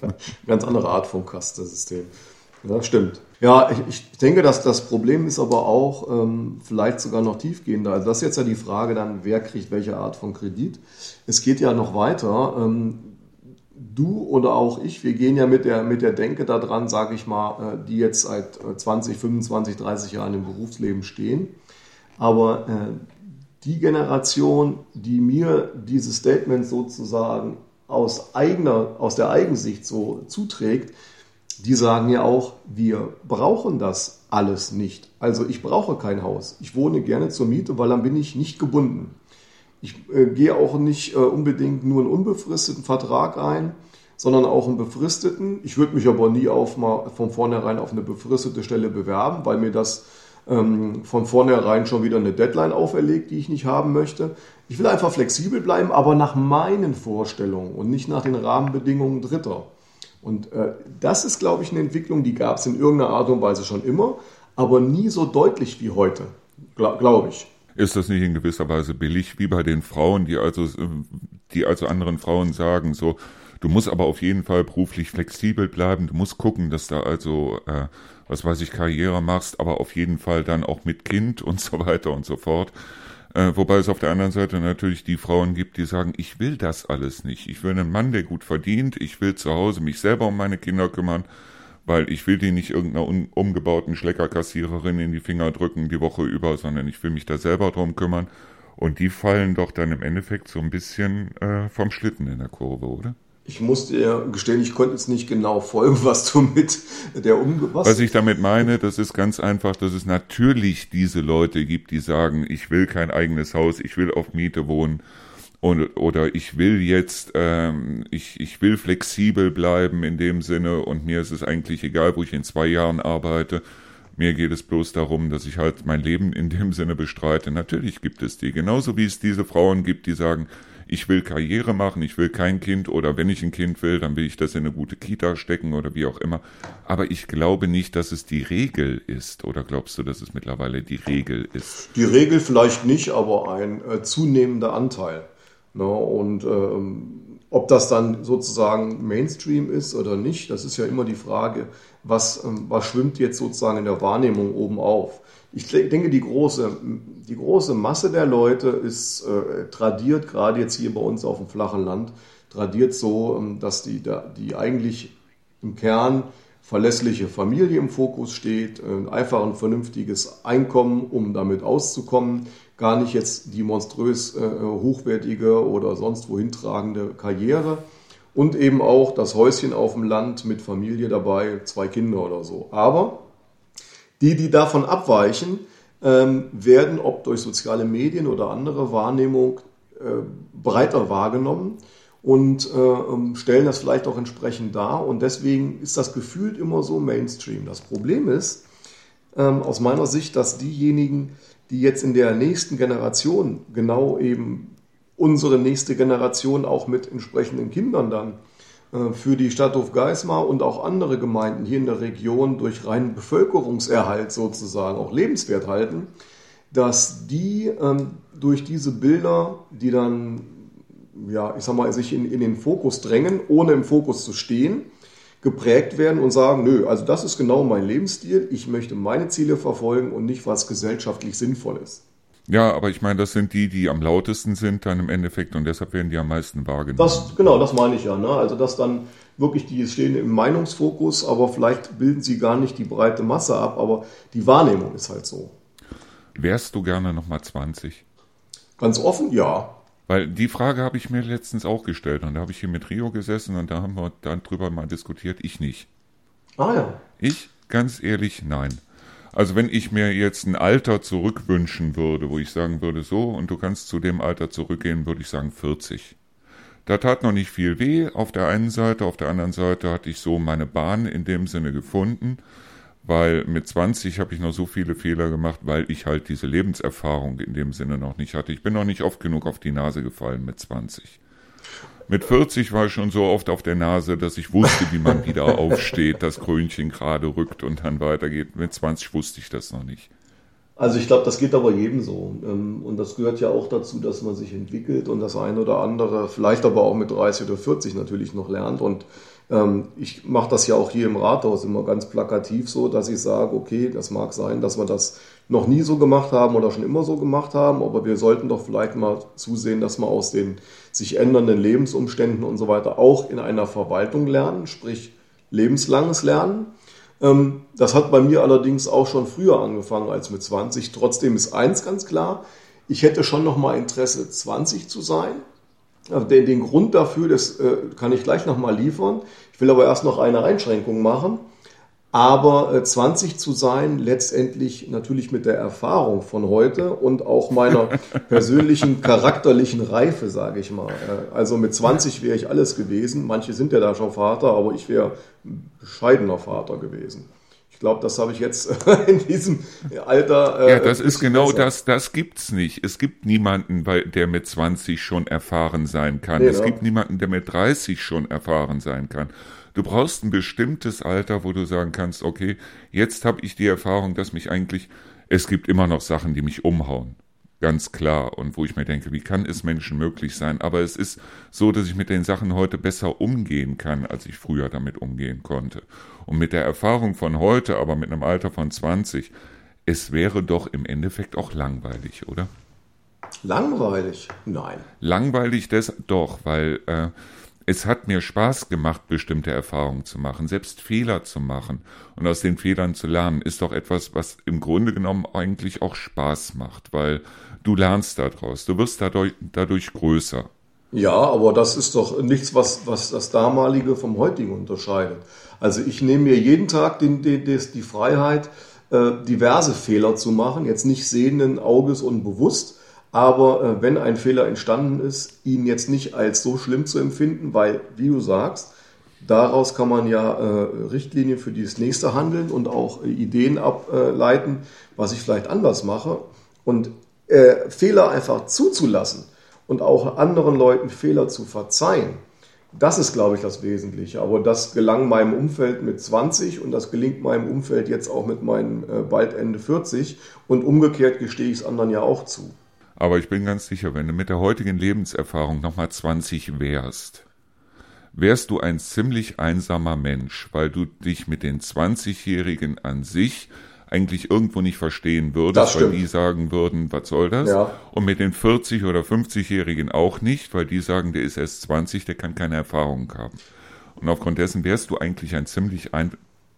Ganz andere Art von Kastensystem. Ja, stimmt. Ja, ich, ich, denke, dass das Problem ist aber auch ähm, vielleicht sogar noch tiefgehender. Also das ist jetzt ja die Frage dann, wer kriegt welche Art von Kredit. Es geht ja noch weiter. Ähm, du oder auch ich, wir gehen ja mit der, mit der Denke daran, sage ich mal, äh, die jetzt seit 20, 25, 30 Jahren im Berufsleben stehen aber äh, die Generation, die mir dieses Statement sozusagen aus eigener, aus der Eigensicht so zuträgt, die sagen ja auch, wir brauchen das alles nicht. Also ich brauche kein Haus. Ich wohne gerne zur Miete, weil dann bin ich nicht gebunden. Ich äh, gehe auch nicht äh, unbedingt nur einen unbefristeten Vertrag ein, sondern auch einen befristeten. Ich würde mich aber nie auf mal von vornherein auf eine befristete Stelle bewerben, weil mir das ähm, von vornherein schon wieder eine Deadline auferlegt, die ich nicht haben möchte. Ich will einfach flexibel bleiben, aber nach meinen Vorstellungen und nicht nach den Rahmenbedingungen Dritter. Und äh, das ist, glaube ich, eine Entwicklung, die gab es in irgendeiner Art und Weise schon immer, aber nie so deutlich wie heute, glaube glaub ich. Ist das nicht in gewisser Weise billig, wie bei den Frauen, die also, die also anderen Frauen sagen, so, du musst aber auf jeden Fall beruflich flexibel bleiben, du musst gucken, dass da also äh, was weiß ich, Karriere machst, aber auf jeden Fall dann auch mit Kind und so weiter und so fort. Äh, wobei es auf der anderen Seite natürlich die Frauen gibt, die sagen, ich will das alles nicht. Ich will einen Mann, der gut verdient. Ich will zu Hause mich selber um meine Kinder kümmern, weil ich will die nicht irgendeiner umgebauten Schleckerkassiererin in die Finger drücken die Woche über, sondern ich will mich da selber drum kümmern. Und die fallen doch dann im Endeffekt so ein bisschen äh, vom Schlitten in der Kurve, oder? Ich muss dir gestehen, ich konnte jetzt nicht genau folgen, was du mit der umgepasst Was ich damit meine, das ist ganz einfach, dass es natürlich diese Leute gibt, die sagen, ich will kein eigenes Haus, ich will auf Miete wohnen und, oder ich will jetzt, ähm, ich, ich will flexibel bleiben in dem Sinne und mir ist es eigentlich egal, wo ich in zwei Jahren arbeite. Mir geht es bloß darum, dass ich halt mein Leben in dem Sinne bestreite. Natürlich gibt es die, genauso wie es diese Frauen gibt, die sagen, ich will Karriere machen, ich will kein Kind oder wenn ich ein Kind will, dann will ich das in eine gute Kita stecken oder wie auch immer. Aber ich glaube nicht, dass es die Regel ist. Oder glaubst du, dass es mittlerweile die Regel ist? Die Regel vielleicht nicht, aber ein äh, zunehmender Anteil. Ne? Und ähm, ob das dann sozusagen Mainstream ist oder nicht, das ist ja immer die Frage, was, ähm, was schwimmt jetzt sozusagen in der Wahrnehmung oben auf. Ich denke, die große, die große Masse der Leute ist äh, tradiert, gerade jetzt hier bei uns auf dem flachen Land, tradiert so, ähm, dass die, die eigentlich im Kern verlässliche Familie im Fokus steht, ein einfach ein vernünftiges Einkommen, um damit auszukommen, gar nicht jetzt die monströs äh, hochwertige oder sonst wohin tragende Karriere und eben auch das Häuschen auf dem Land mit Familie dabei, zwei Kinder oder so. Aber die, die davon abweichen, ähm, werden, ob durch soziale Medien oder andere Wahrnehmung, äh, breiter wahrgenommen und äh, ähm, stellen das vielleicht auch entsprechend dar. Und deswegen ist das gefühlt immer so Mainstream. Das Problem ist ähm, aus meiner Sicht, dass diejenigen, die jetzt in der nächsten Generation genau eben unsere nächste Generation auch mit entsprechenden Kindern dann für die Stadt Hofgeismar und auch andere Gemeinden hier in der Region durch reinen Bevölkerungserhalt sozusagen auch lebenswert halten, dass die ähm, durch diese Bilder, die dann, ja, ich sag mal, sich in, in den Fokus drängen, ohne im Fokus zu stehen, geprägt werden und sagen, nö, also das ist genau mein Lebensstil, ich möchte meine Ziele verfolgen und nicht, was gesellschaftlich sinnvoll ist. Ja, aber ich meine, das sind die, die am lautesten sind dann im Endeffekt und deshalb werden die am meisten wahrgenommen. Das, genau, das meine ich ja. Ne? Also dass dann wirklich die stehen im Meinungsfokus, aber vielleicht bilden sie gar nicht die breite Masse ab, aber die Wahrnehmung ist halt so. Wärst du gerne nochmal 20? Ganz offen, ja. Weil die Frage habe ich mir letztens auch gestellt und da habe ich hier mit Rio gesessen und da haben wir dann drüber mal diskutiert, ich nicht. Ah ja. Ich, ganz ehrlich, nein. Also wenn ich mir jetzt ein Alter zurückwünschen würde, wo ich sagen würde, so, und du kannst zu dem Alter zurückgehen, würde ich sagen 40. Da tat noch nicht viel weh auf der einen Seite, auf der anderen Seite hatte ich so meine Bahn in dem Sinne gefunden, weil mit 20 habe ich noch so viele Fehler gemacht, weil ich halt diese Lebenserfahrung in dem Sinne noch nicht hatte. Ich bin noch nicht oft genug auf die Nase gefallen mit 20. Mit 40 war ich schon so oft auf der Nase, dass ich wusste, wie man wieder aufsteht, das Krönchen gerade rückt und dann weitergeht. Mit 20 wusste ich das noch nicht. Also ich glaube, das geht aber jedem so. Ähm, und das gehört ja auch dazu, dass man sich entwickelt und das eine oder andere, vielleicht aber auch mit 30 oder 40 natürlich noch lernt. Und ich mache das ja auch hier im Rathaus immer ganz plakativ so, dass ich sage, okay, das mag sein, dass wir das noch nie so gemacht haben oder schon immer so gemacht haben, aber wir sollten doch vielleicht mal zusehen, dass wir aus den sich ändernden Lebensumständen und so weiter auch in einer Verwaltung lernen, sprich lebenslanges Lernen. Ähm, das hat bei mir allerdings auch schon früher angefangen als mit 20. Trotzdem ist eins ganz klar, ich hätte schon noch mal Interesse, 20 zu sein. Also den, den Grund dafür, das äh, kann ich gleich noch mal liefern. Ich will aber erst noch eine Einschränkung machen. Aber 20 äh, zu sein, letztendlich natürlich mit der Erfahrung von heute und auch meiner persönlichen charakterlichen Reife, sage ich mal. Äh, also mit 20 wäre ich alles gewesen. Manche sind ja da schon Vater, aber ich wäre bescheidener Vater gewesen. Ich glaube, das habe ich jetzt in diesem Alter. Äh, ja, das ist genau besser. das. Das gibt's nicht. Es gibt niemanden, der mit 20 schon erfahren sein kann. Nee, es gibt niemanden, der mit 30 schon erfahren sein kann. Du brauchst ein bestimmtes Alter, wo du sagen kannst, okay, jetzt habe ich die Erfahrung, dass mich eigentlich, es gibt immer noch Sachen, die mich umhauen. Ganz klar. Und wo ich mir denke, wie kann es Menschen möglich sein? Aber es ist so, dass ich mit den Sachen heute besser umgehen kann, als ich früher damit umgehen konnte. Und mit der Erfahrung von heute, aber mit einem Alter von 20, es wäre doch im Endeffekt auch langweilig, oder? Langweilig? Nein. Langweilig das doch, weil äh, es hat mir Spaß gemacht, bestimmte Erfahrungen zu machen, selbst Fehler zu machen und aus den Fehlern zu lernen, ist doch etwas, was im Grunde genommen eigentlich auch Spaß macht, weil du lernst daraus, du wirst dadurch, dadurch größer. Ja, aber das ist doch nichts, was, was das damalige vom heutigen unterscheidet. Also ich nehme mir jeden Tag den, den, die Freiheit, äh, diverse Fehler zu machen, jetzt nicht sehenden Auges und bewusst, aber äh, wenn ein Fehler entstanden ist, ihn jetzt nicht als so schlimm zu empfinden, weil, wie du sagst, daraus kann man ja äh, Richtlinien für das nächste handeln und auch äh, Ideen ableiten, was ich vielleicht anders mache. Und äh, Fehler einfach zuzulassen und auch anderen Leuten Fehler zu verzeihen, das ist, glaube ich, das Wesentliche. Aber das gelang meinem Umfeld mit 20 und das gelingt meinem Umfeld jetzt auch mit meinem äh, bald Ende 40. Und umgekehrt gestehe ich es anderen ja auch zu. Aber ich bin ganz sicher, wenn du mit der heutigen Lebenserfahrung nochmal 20 wärst, wärst du ein ziemlich einsamer Mensch, weil du dich mit den 20-Jährigen an sich eigentlich irgendwo nicht verstehen würdest, weil die sagen würden, was soll das? Ja. Und mit den 40- oder 50-Jährigen auch nicht, weil die sagen, der ist erst 20, der kann keine Erfahrung haben. Und aufgrund dessen wärst du eigentlich ein ziemlich ein,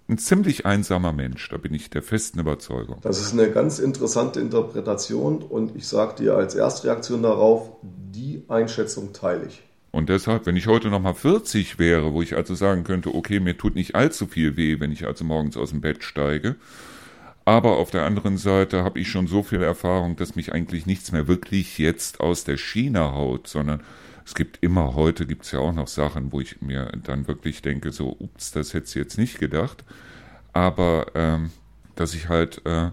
ein ziemlich einsamer Mensch, da bin ich der festen Überzeugung. Das ist eine ganz interessante Interpretation und ich sage dir als Erstreaktion darauf, die Einschätzung teile ich. Und deshalb, wenn ich heute nochmal 40 wäre, wo ich also sagen könnte, okay, mir tut nicht allzu viel weh, wenn ich also morgens aus dem Bett steige, aber auf der anderen Seite habe ich schon so viel Erfahrung, dass mich eigentlich nichts mehr wirklich jetzt aus der Schiene haut, sondern es gibt immer, heute gibt es ja auch noch Sachen, wo ich mir dann wirklich denke, so, ups, das hätte ich jetzt nicht gedacht. Aber ähm, dass ich halt, äh,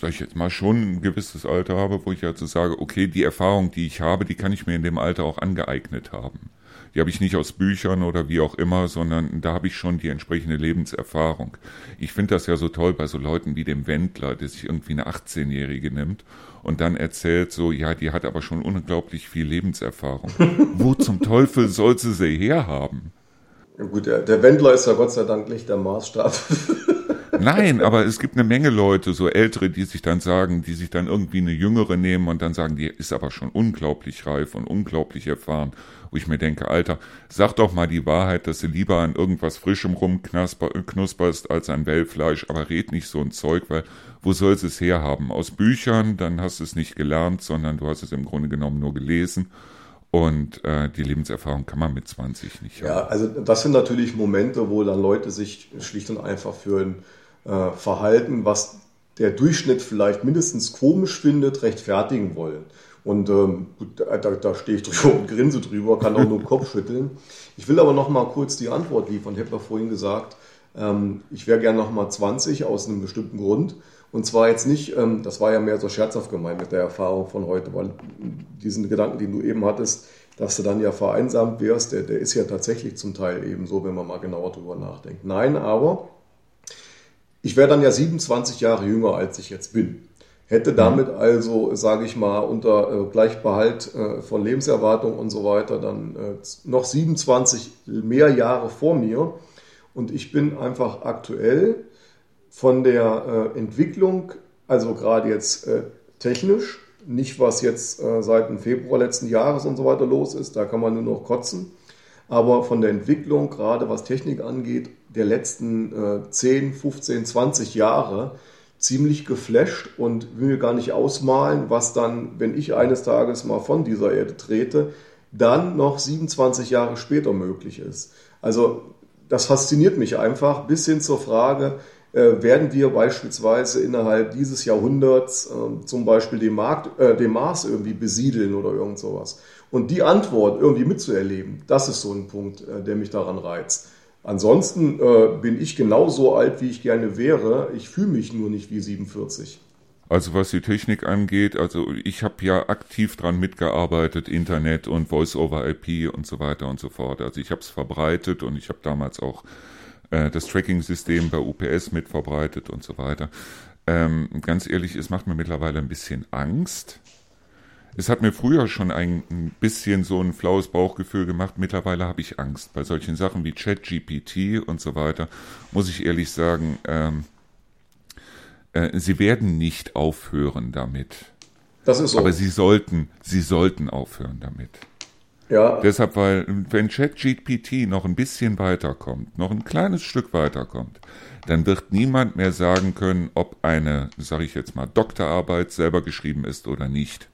sag ich jetzt mal, schon ein gewisses Alter habe, wo ich also sage, okay, die Erfahrung, die ich habe, die kann ich mir in dem Alter auch angeeignet haben. Die habe ich nicht aus Büchern oder wie auch immer, sondern da habe ich schon die entsprechende Lebenserfahrung. Ich finde das ja so toll bei so Leuten wie dem Wendler, der sich irgendwie eine 18-Jährige nimmt und dann erzählt so, ja, die hat aber schon unglaublich viel Lebenserfahrung. Wo zum Teufel soll sie sie herhaben? Ja gut, der, der Wendler ist ja Gott sei Dank nicht der Maßstab. Nein, aber es gibt eine Menge Leute, so ältere, die sich dann sagen, die sich dann irgendwie eine jüngere nehmen und dann sagen, die ist aber schon unglaublich reif und unglaublich erfahren. Wo ich mir denke, Alter, sag doch mal die Wahrheit, dass du lieber an irgendwas Frischem rumknusperst als an Wellfleisch, aber red nicht so ein Zeug, weil wo sollst es herhaben? Aus Büchern, dann hast du es nicht gelernt, sondern du hast es im Grunde genommen nur gelesen. Und äh, die Lebenserfahrung kann man mit 20 nicht haben. Ja, also das sind natürlich Momente, wo dann Leute sich schlicht und einfach für ein äh, Verhalten, was der Durchschnitt vielleicht mindestens komisch findet, rechtfertigen wollen. Und ähm, da, da stehe ich drüber und grinse drüber, kann auch nur Kopf schütteln. Ich will aber noch mal kurz die Antwort liefern. Ich habe ja vorhin gesagt, ähm, ich wäre gerne noch mal 20 aus einem bestimmten Grund. Und zwar jetzt nicht, ähm, das war ja mehr so scherzhaft gemeint mit der Erfahrung von heute, weil diesen Gedanken, den du eben hattest, dass du dann ja vereinsamt wärst, der, der ist ja tatsächlich zum Teil eben so, wenn man mal genauer drüber nachdenkt. Nein, aber ich wäre dann ja 27 Jahre jünger, als ich jetzt bin. Hätte damit also, sage ich mal, unter äh, Gleichbehalt äh, von Lebenserwartung und so weiter dann äh, noch 27 mehr Jahre vor mir. Und ich bin einfach aktuell von der äh, Entwicklung, also gerade jetzt äh, technisch, nicht was jetzt äh, seit dem Februar letzten Jahres und so weiter los ist, da kann man nur noch kotzen, aber von der Entwicklung, gerade was Technik angeht, der letzten äh, 10, 15, 20 Jahre ziemlich geflasht und will mir gar nicht ausmalen, was dann, wenn ich eines Tages mal von dieser Erde trete, dann noch 27 Jahre später möglich ist. Also das fasziniert mich einfach bis hin zur Frage, äh, werden wir beispielsweise innerhalb dieses Jahrhunderts äh, zum Beispiel den, Markt, äh, den Mars irgendwie besiedeln oder irgend sowas. Und die Antwort irgendwie mitzuerleben, das ist so ein Punkt, äh, der mich daran reizt. Ansonsten äh, bin ich genauso alt, wie ich gerne wäre. Ich fühle mich nur nicht wie 47. Also was die Technik angeht, also ich habe ja aktiv dran mitgearbeitet, Internet und Voice-over-IP und so weiter und so fort. Also ich habe es verbreitet und ich habe damals auch äh, das Tracking-System bei UPS mit verbreitet und so weiter. Ähm, ganz ehrlich, es macht mir mittlerweile ein bisschen Angst, es hat mir früher schon ein bisschen so ein flaues Bauchgefühl gemacht. Mittlerweile habe ich Angst. Bei solchen Sachen wie ChatGPT und so weiter, muss ich ehrlich sagen, ähm, äh, sie werden nicht aufhören damit. Das ist so. Aber sie sollten, sie sollten aufhören damit. Ja. Deshalb, weil, wenn ChatGPT noch ein bisschen weiterkommt, noch ein kleines Stück weiterkommt, dann wird niemand mehr sagen können, ob eine, sage ich jetzt mal, Doktorarbeit selber geschrieben ist oder nicht.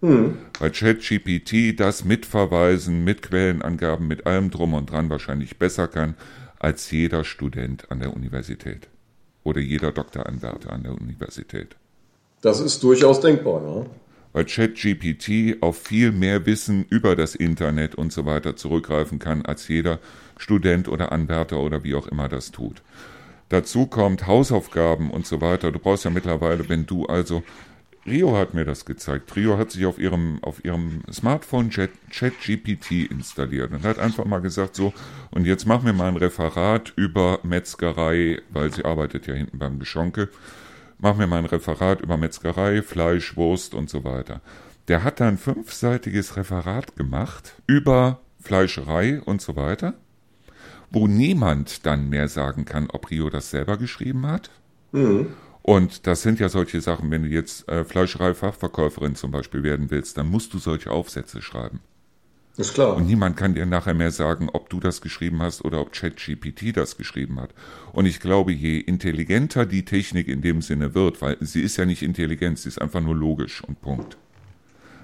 Hm. Weil ChatGPT das mit Verweisen, mit Quellenangaben, mit allem drum und dran wahrscheinlich besser kann als jeder Student an der Universität oder jeder Doktoranwärter an der Universität. Das ist durchaus denkbar, ja. Weil ChatGPT auf viel mehr Wissen über das Internet und so weiter zurückgreifen kann, als jeder Student oder Anwärter oder wie auch immer das tut. Dazu kommt Hausaufgaben und so weiter. Du brauchst ja mittlerweile, wenn du also Rio hat mir das gezeigt. Rio hat sich auf ihrem, auf ihrem Smartphone ChatGPT installiert und hat einfach mal gesagt, so, und jetzt mach mir mal ein Referat über Metzgerei, weil sie arbeitet ja hinten beim Geschonke. Mach mir mal ein Referat über Metzgerei, Fleisch, Wurst und so weiter. Der hat dann fünfseitiges Referat gemacht über Fleischerei und so weiter wo niemand dann mehr sagen kann, ob Rio das selber geschrieben hat. Mhm. Und das sind ja solche Sachen, wenn du jetzt äh, Fleischerei-Fachverkäuferin zum Beispiel werden willst, dann musst du solche Aufsätze schreiben. Ist klar. Und niemand kann dir nachher mehr sagen, ob du das geschrieben hast oder ob ChatGPT das geschrieben hat. Und ich glaube, je intelligenter die Technik in dem Sinne wird, weil sie ist ja nicht intelligent, sie ist einfach nur logisch und Punkt.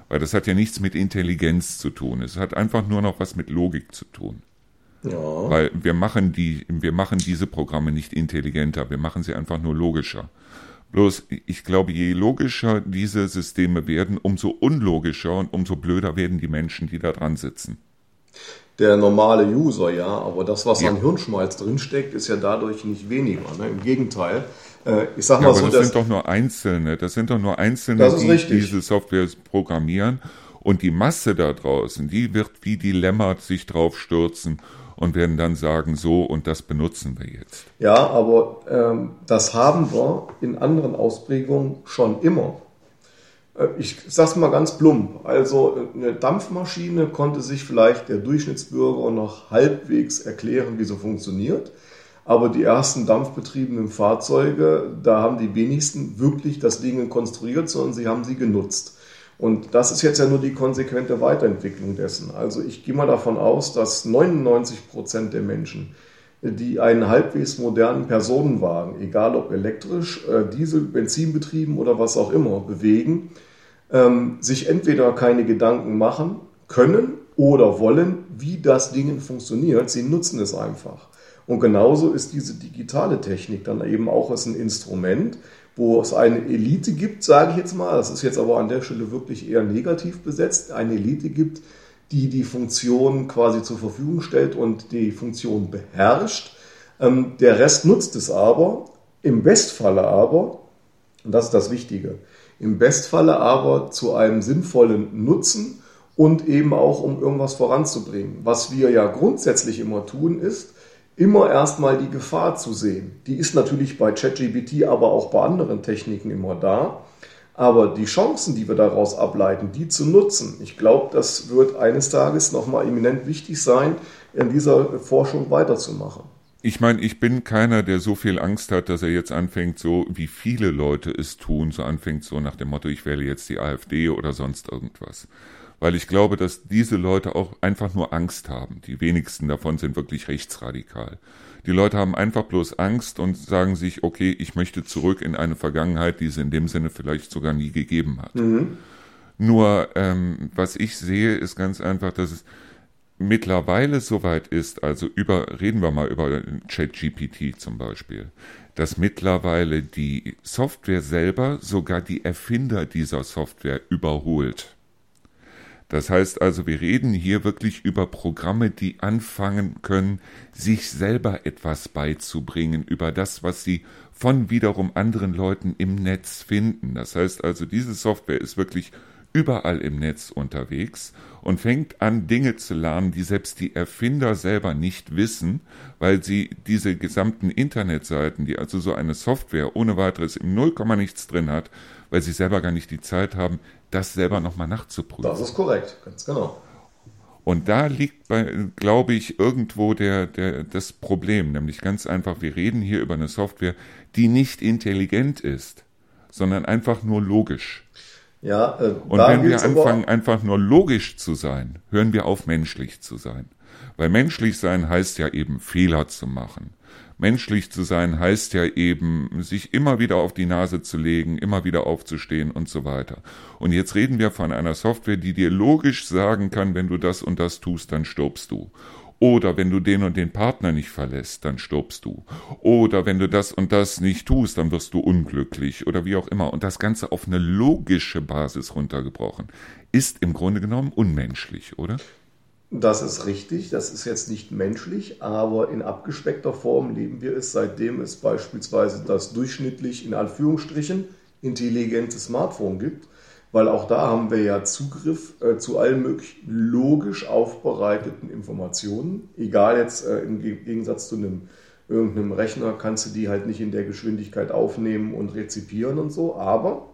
Weil das hat ja nichts mit Intelligenz zu tun. Es hat einfach nur noch was mit Logik zu tun. Ja. Weil wir machen, die, wir machen diese Programme nicht intelligenter, wir machen sie einfach nur logischer. Bloß, ich glaube, je logischer diese Systeme werden, umso unlogischer und umso blöder werden die Menschen, die da dran sitzen. Der normale User, ja, aber das, was ja. an Hirnschmalz drinsteckt, ist ja dadurch nicht weniger. Ne? Im Gegenteil. Äh, ich sag mal ja, so, das, das sind doch nur Einzelne, das sind doch nur Einzelne, die richtig. diese Software programmieren. Und die Masse da draußen, die wird wie die Lämmer sich drauf stürzen und werden dann sagen, so und das benutzen wir jetzt. Ja, aber ähm, das haben wir in anderen Ausprägungen schon immer. Äh, ich sag's mal ganz plump. Also eine Dampfmaschine konnte sich vielleicht der Durchschnittsbürger noch halbwegs erklären, wie sie funktioniert. Aber die ersten dampfbetriebenen Fahrzeuge, da haben die wenigsten wirklich das Ding konstruiert, sondern sie haben sie genutzt. Und das ist jetzt ja nur die konsequente Weiterentwicklung dessen. Also ich gehe mal davon aus, dass 99 Prozent der Menschen, die einen halbwegs modernen Personenwagen, egal ob elektrisch, äh, Diesel, Benzinbetrieben oder was auch immer, bewegen, ähm, sich entweder keine Gedanken machen können oder wollen, wie das Ding funktioniert. Sie nutzen es einfach. Und genauso ist diese digitale Technik dann eben auch als ein Instrument, wo es eine Elite gibt, sage ich jetzt mal, das ist jetzt aber an der Stelle wirklich eher negativ besetzt, eine Elite gibt, die die Funktion quasi zur Verfügung stellt und die Funktion beherrscht. Ähm, der Rest nutzt es aber, im Bestfalle aber, und das ist das Wichtige, im Bestfalle aber zu einem sinnvollen Nutzen und eben auch um irgendwas voranzubringen. Was wir ja grundsätzlich immer tun ist, immer erstmal die Gefahr zu sehen. Die ist natürlich bei ChatGPT, aber auch bei anderen Techniken immer da. Aber die Chancen, die wir daraus ableiten, die zu nutzen, ich glaube, das wird eines Tages nochmal eminent wichtig sein, in dieser Forschung weiterzumachen. Ich meine, ich bin keiner, der so viel Angst hat, dass er jetzt anfängt, so wie viele Leute es tun, so anfängt, so nach dem Motto, ich wähle jetzt die AfD oder sonst irgendwas weil ich glaube, dass diese Leute auch einfach nur Angst haben. Die wenigsten davon sind wirklich rechtsradikal. Die Leute haben einfach bloß Angst und sagen sich, okay, ich möchte zurück in eine Vergangenheit, die es in dem Sinne vielleicht sogar nie gegeben hat. Mhm. Nur, ähm, was ich sehe, ist ganz einfach, dass es mittlerweile soweit ist, also über, reden wir mal über ChatGPT zum Beispiel, dass mittlerweile die Software selber sogar die Erfinder dieser Software überholt. Das heißt also, wir reden hier wirklich über Programme, die anfangen können, sich selber etwas beizubringen über das, was sie von wiederum anderen Leuten im Netz finden. Das heißt also, diese Software ist wirklich überall im Netz unterwegs und fängt an, Dinge zu lernen, die selbst die Erfinder selber nicht wissen, weil sie diese gesamten Internetseiten, die also so eine Software ohne weiteres im Nullkomma nichts drin hat, weil sie selber gar nicht die Zeit haben, das selber nochmal nachzuprüfen. Das ist korrekt, ganz genau. Und da liegt, bei, glaube ich, irgendwo der, der, das Problem, nämlich ganz einfach, wir reden hier über eine Software, die nicht intelligent ist, sondern einfach nur logisch. Ja, äh, und wenn wir anfangen, einfach nur logisch zu sein, hören wir auf, menschlich zu sein. Weil menschlich sein heißt ja eben Fehler zu machen. Menschlich zu sein heißt ja eben, sich immer wieder auf die Nase zu legen, immer wieder aufzustehen und so weiter. Und jetzt reden wir von einer Software, die dir logisch sagen kann, wenn du das und das tust, dann stirbst du. Oder wenn du den und den Partner nicht verlässt, dann stirbst du. Oder wenn du das und das nicht tust, dann wirst du unglücklich oder wie auch immer. Und das Ganze auf eine logische Basis runtergebrochen, ist im Grunde genommen unmenschlich, oder? Das ist richtig, das ist jetzt nicht menschlich, aber in abgespeckter Form leben wir es, seitdem es beispielsweise das durchschnittlich in Anführungsstrichen intelligente Smartphone gibt, weil auch da haben wir ja Zugriff äh, zu allen möglichen logisch aufbereiteten Informationen, egal jetzt äh, im Gegensatz zu einem irgendeinem Rechner kannst du die halt nicht in der Geschwindigkeit aufnehmen und rezipieren und so, aber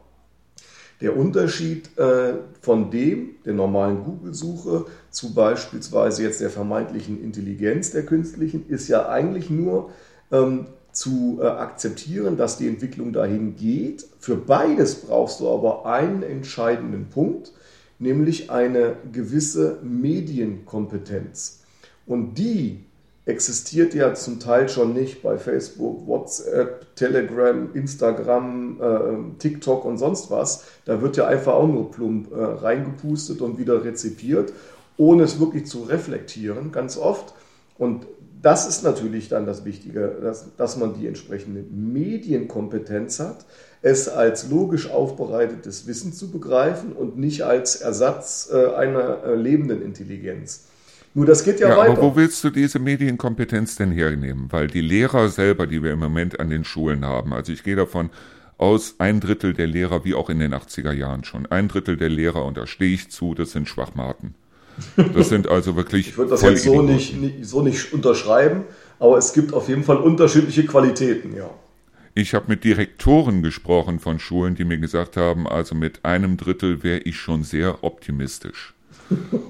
der Unterschied äh, von dem, der normalen Google-Suche, zu beispielsweise jetzt der vermeintlichen Intelligenz der künstlichen, ist ja eigentlich nur ähm, zu äh, akzeptieren, dass die Entwicklung dahin geht. Für beides brauchst du aber einen entscheidenden Punkt, nämlich eine gewisse Medienkompetenz. Und die existiert ja zum Teil schon nicht bei Facebook, WhatsApp, Telegram, Instagram, äh, TikTok und sonst was. Da wird ja einfach auch nur plump äh, reingepustet und wieder rezipiert, ohne es wirklich zu reflektieren, ganz oft. Und das ist natürlich dann das Wichtige, dass, dass man die entsprechende Medienkompetenz hat, es als logisch aufbereitetes Wissen zu begreifen und nicht als Ersatz äh, einer äh, lebenden Intelligenz. Nur das geht ja, ja weiter. Aber wo willst du diese Medienkompetenz denn hernehmen? Weil die Lehrer selber, die wir im Moment an den Schulen haben, also ich gehe davon aus, ein Drittel der Lehrer, wie auch in den 80er Jahren schon, ein Drittel der Lehrer, und da stehe ich zu, das sind Schwachmaten. Das sind also wirklich. ich würde das jetzt so nicht, nicht, so nicht unterschreiben, aber es gibt auf jeden Fall unterschiedliche Qualitäten, ja. Ich habe mit Direktoren gesprochen von Schulen, die mir gesagt haben, also mit einem Drittel wäre ich schon sehr optimistisch.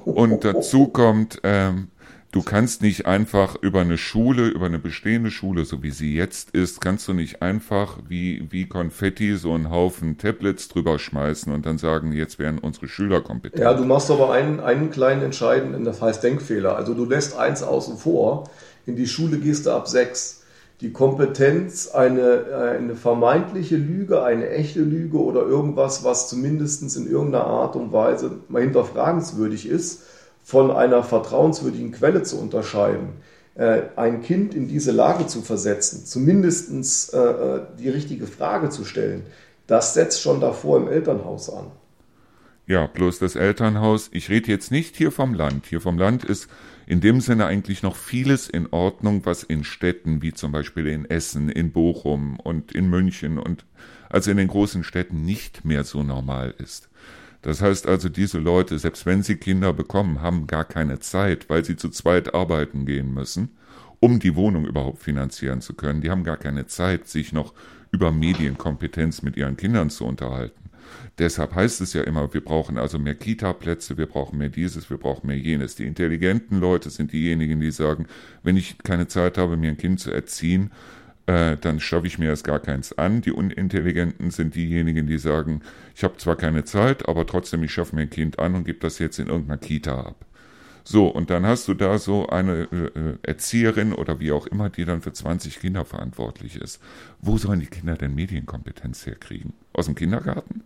Und dazu kommt, ähm, du kannst nicht einfach über eine Schule, über eine bestehende Schule, so wie sie jetzt ist, kannst du nicht einfach wie, wie Konfetti so einen Haufen Tablets drüber schmeißen und dann sagen, jetzt wären unsere Schüler kompetent. Ja, du machst aber einen, einen kleinen entscheidenden, das heißt Denkfehler. Also du lässt eins außen vor, in die Schule gehst du ab sechs die Kompetenz, eine, eine vermeintliche Lüge, eine echte Lüge oder irgendwas, was zumindest in irgendeiner Art und Weise mal hinterfragenswürdig ist, von einer vertrauenswürdigen Quelle zu unterscheiden. Äh, ein Kind in diese Lage zu versetzen, zumindest äh, die richtige Frage zu stellen, das setzt schon davor im Elternhaus an. Ja, bloß das Elternhaus, ich rede jetzt nicht hier vom Land. Hier vom Land ist in dem Sinne eigentlich noch vieles in Ordnung, was in Städten wie zum Beispiel in Essen, in Bochum und in München und also in den großen Städten nicht mehr so normal ist. Das heißt also, diese Leute, selbst wenn sie Kinder bekommen, haben gar keine Zeit, weil sie zu zweit arbeiten gehen müssen, um die Wohnung überhaupt finanzieren zu können. Die haben gar keine Zeit, sich noch über Medienkompetenz mit ihren Kindern zu unterhalten. Deshalb heißt es ja immer, wir brauchen also mehr Kita-Plätze, wir brauchen mehr dieses, wir brauchen mehr jenes. Die intelligenten Leute sind diejenigen, die sagen, wenn ich keine Zeit habe, mir ein Kind zu erziehen, äh, dann schaffe ich mir erst gar keins an. Die Unintelligenten sind diejenigen, die sagen, ich habe zwar keine Zeit, aber trotzdem, ich schaffe mir ein Kind an und gebe das jetzt in irgendeiner Kita ab. So, und dann hast du da so eine äh, äh Erzieherin oder wie auch immer, die dann für 20 Kinder verantwortlich ist. Wo sollen die Kinder denn Medienkompetenz herkriegen? Aus dem Kindergarten?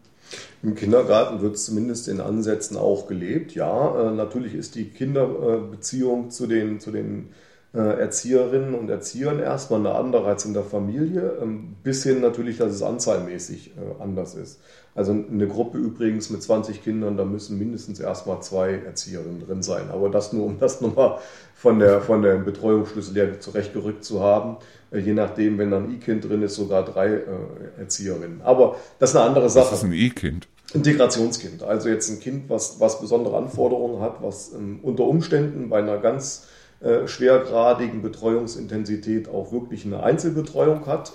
Im Kindergarten wird es zumindest in Ansätzen auch gelebt. Ja, äh, natürlich ist die Kinderbeziehung zu den, zu den äh, Erzieherinnen und Erziehern erstmal eine andere als in der Familie, ähm, bis hin natürlich, dass es anzahlmäßig äh, anders ist. Also eine Gruppe übrigens mit 20 Kindern, da müssen mindestens erstmal zwei Erzieherinnen drin sein. Aber das nur, um das nochmal von der, von der Betreuungsschlüssel her zurechtgerückt zu haben. Äh, je nachdem, wenn dann ein E-Kind drin ist, sogar drei äh, Erzieherinnen. Aber das ist eine andere Sache. Was ist ein E-Kind? Integrationskind. Also jetzt ein Kind, was, was besondere Anforderungen hat, was ähm, unter Umständen bei einer ganz äh, schwergradigen Betreuungsintensität auch wirklich eine Einzelbetreuung hat.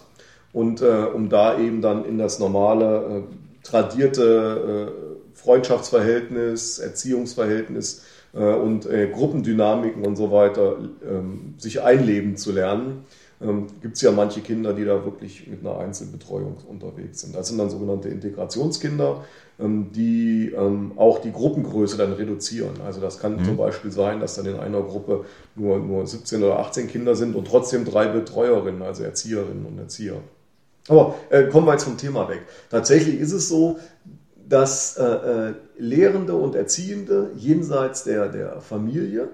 Und äh, um da eben dann in das normale äh, tradierte äh, Freundschaftsverhältnis, Erziehungsverhältnis und Gruppendynamiken und so weiter ähm, sich einleben zu lernen, ähm, gibt es ja manche Kinder, die da wirklich mit einer Einzelbetreuung unterwegs sind. Das sind dann sogenannte Integrationskinder, ähm, die ähm, auch die Gruppengröße dann reduzieren. Also das kann mhm. zum Beispiel sein, dass dann in einer Gruppe nur, nur 17 oder 18 Kinder sind und trotzdem drei Betreuerinnen, also Erzieherinnen und Erzieher. Aber äh, kommen wir jetzt vom Thema weg. Tatsächlich ist es so, dass äh, äh, Lehrende und Erziehende jenseits der, der Familie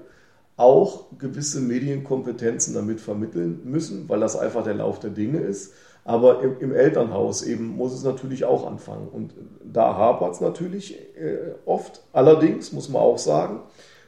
auch gewisse Medienkompetenzen damit vermitteln müssen, weil das einfach der Lauf der Dinge ist. Aber im, im Elternhaus eben muss es natürlich auch anfangen. Und da hapert es natürlich äh, oft. Allerdings muss man auch sagen,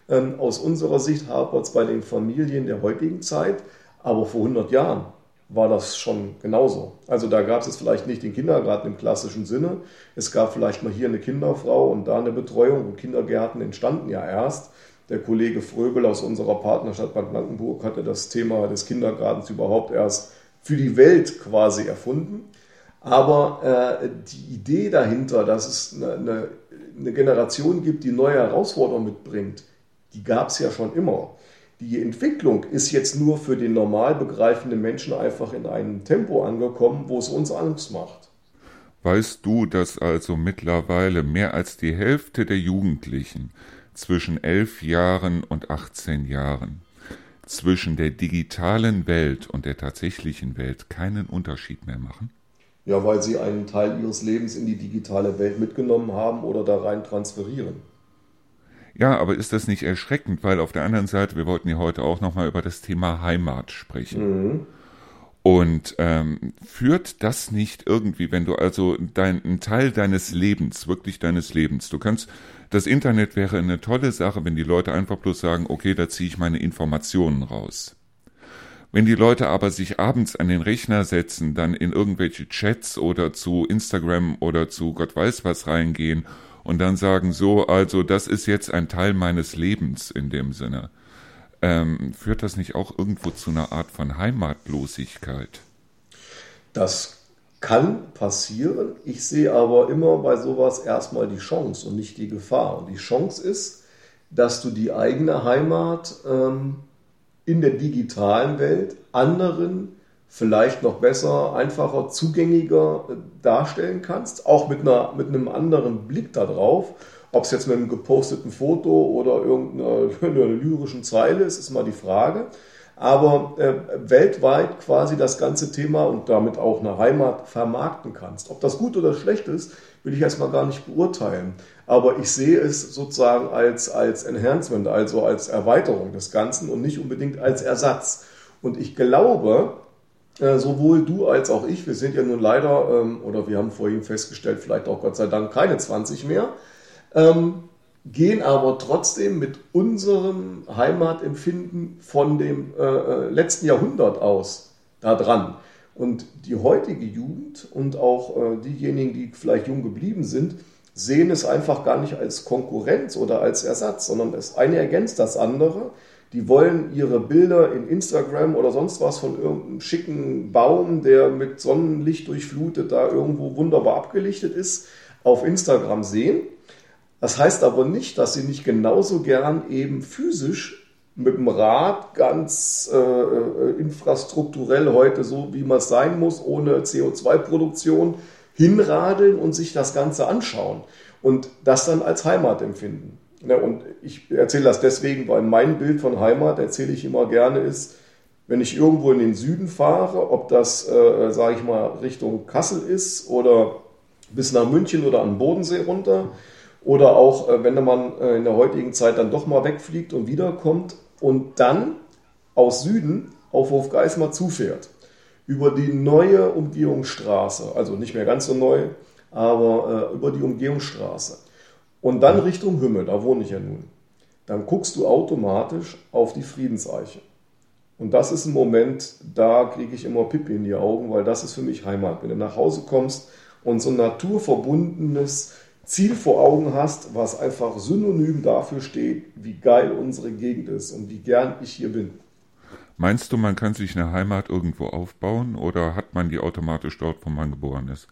ähm, aus unserer Sicht hapert es bei den Familien der heutigen Zeit, aber vor 100 Jahren war das schon genauso. Also da gab es vielleicht nicht den Kindergarten im klassischen Sinne. Es gab vielleicht mal hier eine Kinderfrau und da eine Betreuung und Kindergärten entstanden ja erst. Der Kollege Fröbel aus unserer Partnerstadt Bad Blankenburg hatte das Thema des Kindergartens überhaupt erst für die Welt quasi erfunden. Aber äh, die Idee dahinter, dass es eine, eine, eine Generation gibt, die neue Herausforderungen mitbringt, die gab es ja schon immer. Die Entwicklung ist jetzt nur für den normal begreifenden Menschen einfach in einem Tempo angekommen, wo es uns Angst macht. Weißt du, dass also mittlerweile mehr als die Hälfte der Jugendlichen zwischen elf Jahren und 18 Jahren zwischen der digitalen Welt und der tatsächlichen Welt keinen Unterschied mehr machen? Ja, weil sie einen Teil ihres Lebens in die digitale Welt mitgenommen haben oder da rein transferieren. Ja, aber ist das nicht erschreckend, weil auf der anderen Seite, wir wollten ja heute auch nochmal über das Thema Heimat sprechen. Mhm. Und ähm, führt das nicht irgendwie, wenn du also dein, ein Teil deines Lebens, wirklich deines Lebens, du kannst, das Internet wäre eine tolle Sache, wenn die Leute einfach bloß sagen, okay, da ziehe ich meine Informationen raus. Wenn die Leute aber sich abends an den Rechner setzen, dann in irgendwelche Chats oder zu Instagram oder zu Gott weiß was reingehen und dann sagen so, also das ist jetzt ein Teil meines Lebens in dem Sinne. Ähm, führt das nicht auch irgendwo zu einer Art von Heimatlosigkeit? Das kann passieren. Ich sehe aber immer bei sowas erstmal die Chance und nicht die Gefahr. Und die Chance ist, dass du die eigene Heimat ähm, in der digitalen Welt anderen vielleicht noch besser, einfacher, zugänglicher äh, darstellen kannst, auch mit, einer, mit einem anderen Blick darauf. Ob es jetzt mit einem geposteten Foto oder irgendeiner lyrischen Zeile ist, ist mal die Frage. Aber äh, weltweit quasi das ganze Thema und damit auch eine Heimat vermarkten kannst. Ob das gut oder schlecht ist, will ich erstmal gar nicht beurteilen. Aber ich sehe es sozusagen als, als Enhancement, also als Erweiterung des Ganzen und nicht unbedingt als Ersatz. Und ich glaube, äh, sowohl du als auch ich, wir sind ja nun leider, ähm, oder wir haben vorhin festgestellt, vielleicht auch Gott sei Dank keine 20 mehr, ähm, gehen aber trotzdem mit unserem Heimatempfinden von dem äh, äh, letzten Jahrhundert aus da dran. Und die heutige Jugend und auch diejenigen, die vielleicht jung geblieben sind, sehen es einfach gar nicht als Konkurrenz oder als Ersatz, sondern das eine ergänzt das andere. Die wollen ihre Bilder in Instagram oder sonst was von irgendeinem schicken Baum, der mit Sonnenlicht durchflutet da irgendwo wunderbar abgelichtet ist, auf Instagram sehen. Das heißt aber nicht, dass sie nicht genauso gern eben physisch mit dem Rad ganz äh, äh infrastrukturell heute so, wie man es sein muss, ohne CO2-Produktion hinradeln und sich das Ganze anschauen und das dann als Heimat empfinden. Ja, und ich erzähle das deswegen, weil mein Bild von Heimat, erzähle ich immer gerne, ist, wenn ich irgendwo in den Süden fahre, ob das, äh, sage ich mal, Richtung Kassel ist oder bis nach München oder an den Bodensee runter oder auch, äh, wenn man äh, in der heutigen Zeit dann doch mal wegfliegt und wiederkommt und dann aus Süden auf Hofgeismar zufährt, über die neue Umgehungsstraße, also nicht mehr ganz so neu, aber äh, über die Umgehungsstraße und dann Richtung Hümmel, da wohne ich ja nun, dann guckst du automatisch auf die Friedenseiche. Und das ist ein Moment, da kriege ich immer Pippi in die Augen, weil das ist für mich Heimat. Wenn du nach Hause kommst und so ein naturverbundenes Ziel vor Augen hast, was einfach synonym dafür steht, wie geil unsere Gegend ist und wie gern ich hier bin. Meinst du, man kann sich eine Heimat irgendwo aufbauen oder hat man die automatisch dort, wo man geboren ist?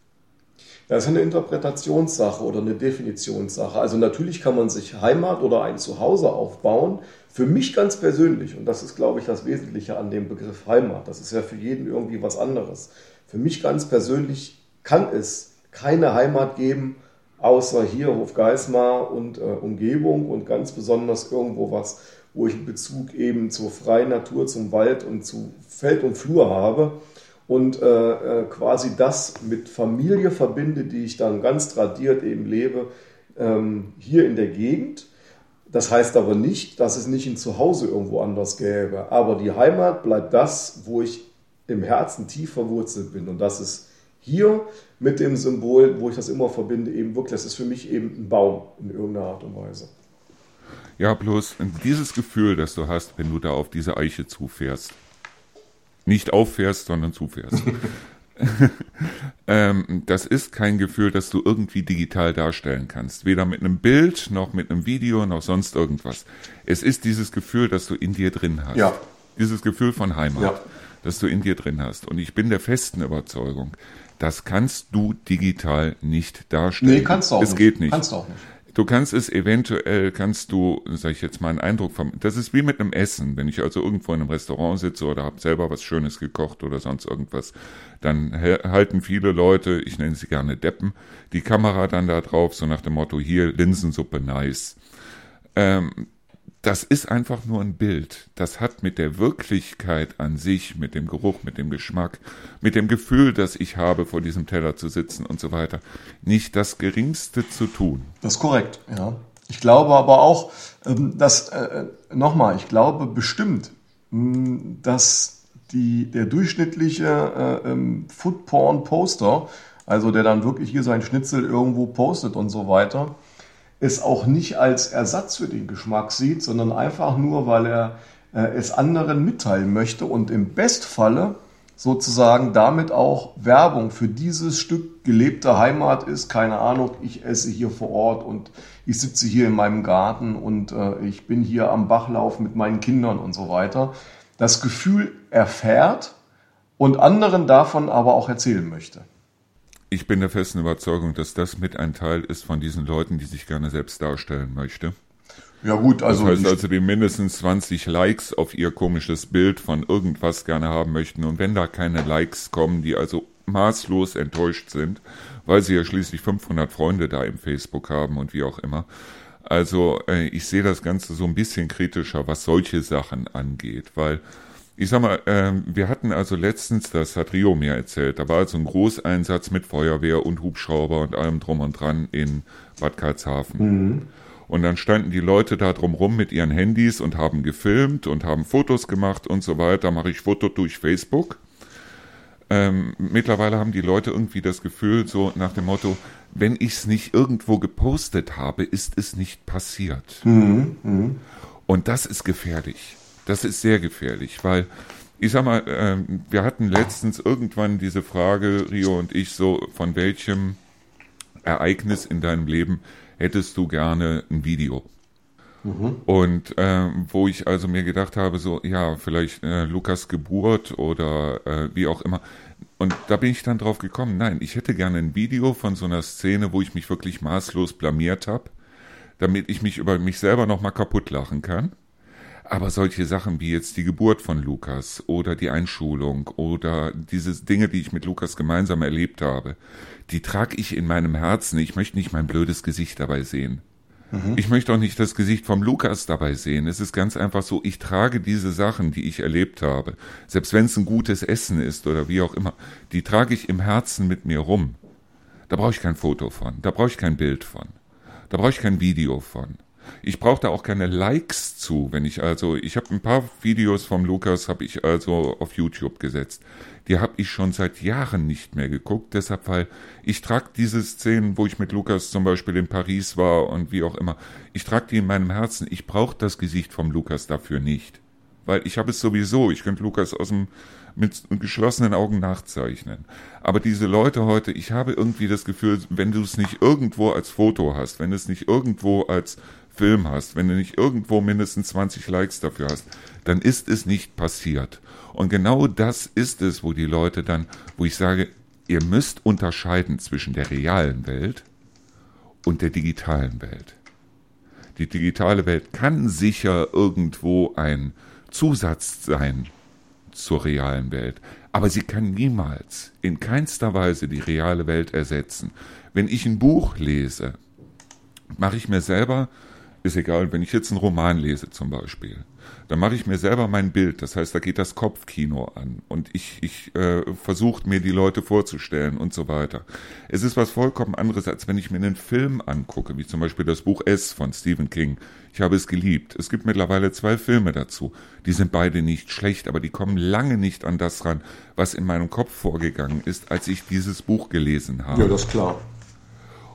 Das ist eine Interpretationssache oder eine Definitionssache. Also natürlich kann man sich Heimat oder ein Zuhause aufbauen. Für mich ganz persönlich, und das ist, glaube ich, das Wesentliche an dem Begriff Heimat, das ist ja für jeden irgendwie was anderes. Für mich ganz persönlich kann es keine Heimat geben, außer hier Hofgeismar und äh, Umgebung und ganz besonders irgendwo was, wo ich einen Bezug eben zur freien Natur, zum Wald und zu Feld und Flur habe und äh, äh, quasi das mit Familie verbinde, die ich dann ganz tradiert eben lebe, ähm, hier in der Gegend. Das heißt aber nicht, dass es nicht ein Zuhause irgendwo anders gäbe. Aber die Heimat bleibt das, wo ich im Herzen tief verwurzelt bin. Und das ist hier mit dem Symbol, wo ich das immer verbinde, eben wirklich, das ist für mich eben ein Baum in irgendeiner Art und Weise. Ja, bloß dieses Gefühl, das du hast, wenn du da auf diese Eiche zufährst, nicht auffährst, sondern zufährst. ähm, das ist kein Gefühl, das du irgendwie digital darstellen kannst. Weder mit einem Bild, noch mit einem Video, noch sonst irgendwas. Es ist dieses Gefühl, das du in dir drin hast. Ja. Dieses Gefühl von Heimat, ja. das du in dir drin hast. Und ich bin der festen Überzeugung, das kannst du digital nicht darstellen. Nee, kannst du auch es nicht. Es geht nicht. Kannst du auch nicht. Du kannst es eventuell, kannst du, sag ich jetzt mal, einen Eindruck vom, das ist wie mit einem Essen. Wenn ich also irgendwo in einem Restaurant sitze oder habe selber was Schönes gekocht oder sonst irgendwas, dann halten viele Leute, ich nenne sie gerne Deppen, die Kamera dann da drauf, so nach dem Motto, hier Linsensuppe nice. Ähm, das ist einfach nur ein Bild. Das hat mit der Wirklichkeit an sich, mit dem Geruch, mit dem Geschmack, mit dem Gefühl, das ich habe, vor diesem Teller zu sitzen und so weiter, nicht das Geringste zu tun. Das ist korrekt, ja. Ich glaube aber auch, ähm, dass, äh, nochmal, ich glaube bestimmt, hm, dass die, der durchschnittliche äh, ähm, Foodporn-Poster, also der dann wirklich hier sein Schnitzel irgendwo postet und so weiter, es auch nicht als Ersatz für den Geschmack sieht, sondern einfach nur, weil er äh, es anderen mitteilen möchte und im Bestfalle sozusagen damit auch Werbung für dieses Stück gelebter Heimat ist. Keine Ahnung, ich esse hier vor Ort und ich sitze hier in meinem Garten und äh, ich bin hier am Bachlauf mit meinen Kindern und so weiter. Das Gefühl erfährt und anderen davon aber auch erzählen möchte ich bin der festen Überzeugung, dass das mit ein Teil ist von diesen Leuten, die sich gerne selbst darstellen möchte. Ja gut, also. Das heißt also, die mindestens 20 Likes auf ihr komisches Bild von irgendwas gerne haben möchten. Und wenn da keine Likes kommen, die also maßlos enttäuscht sind, weil sie ja schließlich 500 Freunde da im Facebook haben und wie auch immer. Also äh, ich sehe das Ganze so ein bisschen kritischer, was solche Sachen angeht, weil ich sag mal, äh, wir hatten also letztens, das hat Rio mir erzählt, da war also ein Großeinsatz mit Feuerwehr und Hubschrauber und allem drum und dran in Bad Karlshafen. Mhm. Und dann standen die Leute da drumrum mit ihren Handys und haben gefilmt und haben Fotos gemacht und so weiter. Mache ich Foto durch Facebook. Ähm, mittlerweile haben die Leute irgendwie das Gefühl, so nach dem Motto, wenn ich es nicht irgendwo gepostet habe, ist es nicht passiert. Mhm. Mhm. Und das ist gefährlich. Das ist sehr gefährlich, weil ich sag mal, äh, wir hatten letztens irgendwann diese Frage, Rio und ich, so, von welchem Ereignis in deinem Leben hättest du gerne ein Video? Mhm. Und äh, wo ich also mir gedacht habe, so, ja, vielleicht äh, Lukas Geburt oder äh, wie auch immer. Und da bin ich dann drauf gekommen, nein, ich hätte gerne ein Video von so einer Szene, wo ich mich wirklich maßlos blamiert habe, damit ich mich über mich selber nochmal kaputt lachen kann. Aber solche Sachen wie jetzt die Geburt von Lukas oder die Einschulung oder diese Dinge, die ich mit Lukas gemeinsam erlebt habe, die trage ich in meinem Herzen. Ich möchte nicht mein blödes Gesicht dabei sehen. Mhm. Ich möchte auch nicht das Gesicht vom Lukas dabei sehen. Es ist ganz einfach so, ich trage diese Sachen, die ich erlebt habe, selbst wenn es ein gutes Essen ist oder wie auch immer, die trage ich im Herzen mit mir rum. Da brauche ich kein Foto von, da brauche ich kein Bild von, da brauche ich kein Video von. Ich brauche da auch keine Likes zu, wenn ich also, ich habe ein paar Videos vom Lukas, habe ich also auf YouTube gesetzt. Die habe ich schon seit Jahren nicht mehr geguckt, deshalb, weil ich trage diese Szenen, wo ich mit Lukas zum Beispiel in Paris war und wie auch immer, ich trage die in meinem Herzen. Ich brauche das Gesicht vom Lukas dafür nicht. Weil ich habe es sowieso, ich könnte Lukas aus dem mit geschlossenen Augen nachzeichnen. Aber diese Leute heute, ich habe irgendwie das Gefühl, wenn du es nicht irgendwo als Foto hast, wenn es nicht irgendwo als Film hast, wenn du nicht irgendwo mindestens 20 Likes dafür hast, dann ist es nicht passiert. Und genau das ist es, wo die Leute dann, wo ich sage, ihr müsst unterscheiden zwischen der realen Welt und der digitalen Welt. Die digitale Welt kann sicher irgendwo ein Zusatz sein zur realen Welt, aber sie kann niemals in keinster Weise die reale Welt ersetzen. Wenn ich ein Buch lese, mache ich mir selber, ist egal, wenn ich jetzt einen Roman lese zum Beispiel, dann mache ich mir selber mein Bild. Das heißt, da geht das Kopfkino an und ich, ich äh, versuche mir die Leute vorzustellen und so weiter. Es ist was vollkommen anderes, als wenn ich mir einen Film angucke, wie zum Beispiel das Buch S von Stephen King. Ich habe es geliebt. Es gibt mittlerweile zwei Filme dazu. Die sind beide nicht schlecht, aber die kommen lange nicht an das ran, was in meinem Kopf vorgegangen ist, als ich dieses Buch gelesen habe. Ja, das ist klar.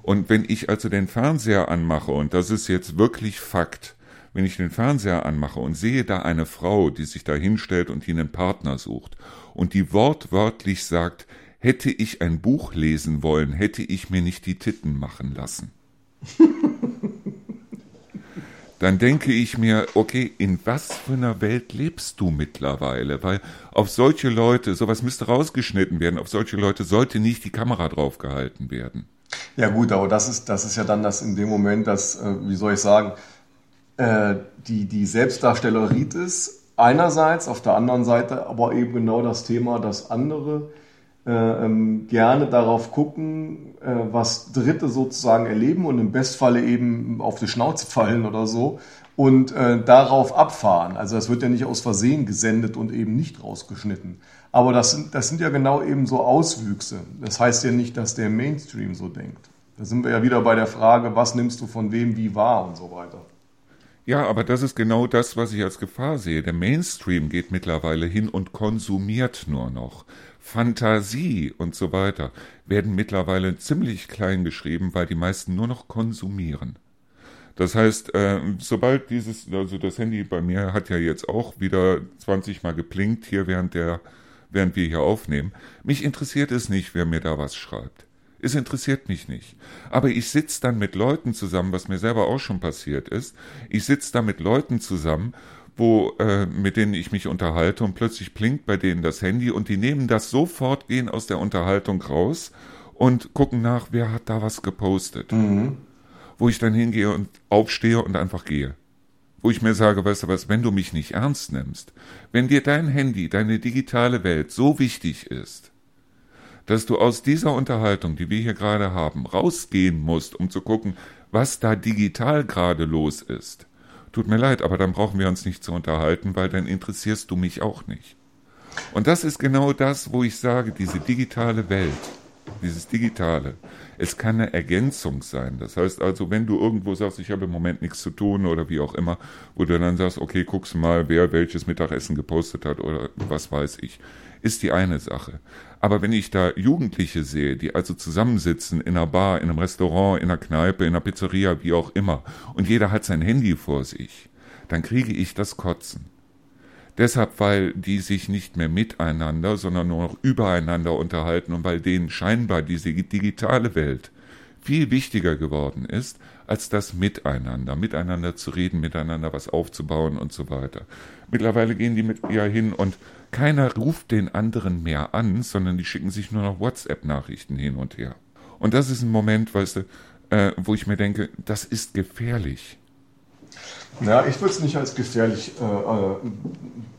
Und wenn ich also den Fernseher anmache, und das ist jetzt wirklich Fakt, wenn ich den Fernseher anmache und sehe da eine Frau, die sich da hinstellt und die einen Partner sucht und die wortwörtlich sagt, hätte ich ein Buch lesen wollen, hätte ich mir nicht die Titten machen lassen. dann denke ich mir, okay, in was für einer Welt lebst du mittlerweile? Weil auf solche Leute, sowas müsste rausgeschnitten werden, auf solche Leute sollte nicht die Kamera draufgehalten werden. Ja gut, aber das ist, das ist ja dann das in dem Moment, dass, äh, wie soll ich sagen, äh, die, die Selbstdarstellerit ist einerseits, auf der anderen Seite aber eben genau das Thema, dass andere äh, ähm, gerne darauf gucken, äh, was Dritte sozusagen erleben und im Bestfalle eben auf die Schnauze fallen oder so und äh, darauf abfahren. Also das wird ja nicht aus Versehen gesendet und eben nicht rausgeschnitten. Aber das sind, das sind ja genau eben so Auswüchse. Das heißt ja nicht, dass der Mainstream so denkt. Da sind wir ja wieder bei der Frage, was nimmst du von wem wie wahr und so weiter. Ja, aber das ist genau das, was ich als Gefahr sehe. Der Mainstream geht mittlerweile hin und konsumiert nur noch. Fantasie und so weiter werden mittlerweile ziemlich klein geschrieben, weil die meisten nur noch konsumieren. Das heißt, äh, sobald dieses, also das Handy bei mir hat ja jetzt auch wieder 20 Mal geplinkt hier während der, während wir hier aufnehmen. Mich interessiert es nicht, wer mir da was schreibt. Es interessiert mich nicht. Aber ich sitze dann mit Leuten zusammen, was mir selber auch schon passiert ist. Ich sitze da mit Leuten zusammen, wo äh, mit denen ich mich unterhalte und plötzlich blinkt bei denen das Handy und die nehmen das sofort, gehen aus der Unterhaltung raus und gucken nach, wer hat da was gepostet. Mhm. Wo ich dann hingehe und aufstehe und einfach gehe. Wo ich mir sage, weißt du was, wenn du mich nicht ernst nimmst, wenn dir dein Handy, deine digitale Welt so wichtig ist, dass du aus dieser Unterhaltung, die wir hier gerade haben, rausgehen musst, um zu gucken, was da digital gerade los ist. Tut mir leid, aber dann brauchen wir uns nicht zu unterhalten, weil dann interessierst du mich auch nicht. Und das ist genau das, wo ich sage, diese digitale Welt, dieses Digitale, es kann eine Ergänzung sein. Das heißt also, wenn du irgendwo sagst, ich habe im Moment nichts zu tun oder wie auch immer, wo du dann sagst, okay, guckst mal, wer welches Mittagessen gepostet hat oder was weiß ich ist die eine Sache. Aber wenn ich da Jugendliche sehe, die also zusammensitzen in einer Bar, in einem Restaurant, in einer Kneipe, in einer Pizzeria, wie auch immer, und jeder hat sein Handy vor sich, dann kriege ich das Kotzen. Deshalb, weil die sich nicht mehr miteinander, sondern nur noch übereinander unterhalten und weil denen scheinbar diese digitale Welt viel wichtiger geworden ist, als das Miteinander, miteinander zu reden, miteinander was aufzubauen und so weiter. Mittlerweile gehen die mit ja hin und keiner ruft den anderen mehr an, sondern die schicken sich nur noch WhatsApp-Nachrichten hin und her. Und das ist ein Moment, weißt du, äh, wo ich mir denke, das ist gefährlich. Ja, ich würde es nicht als gefährlich äh, äh,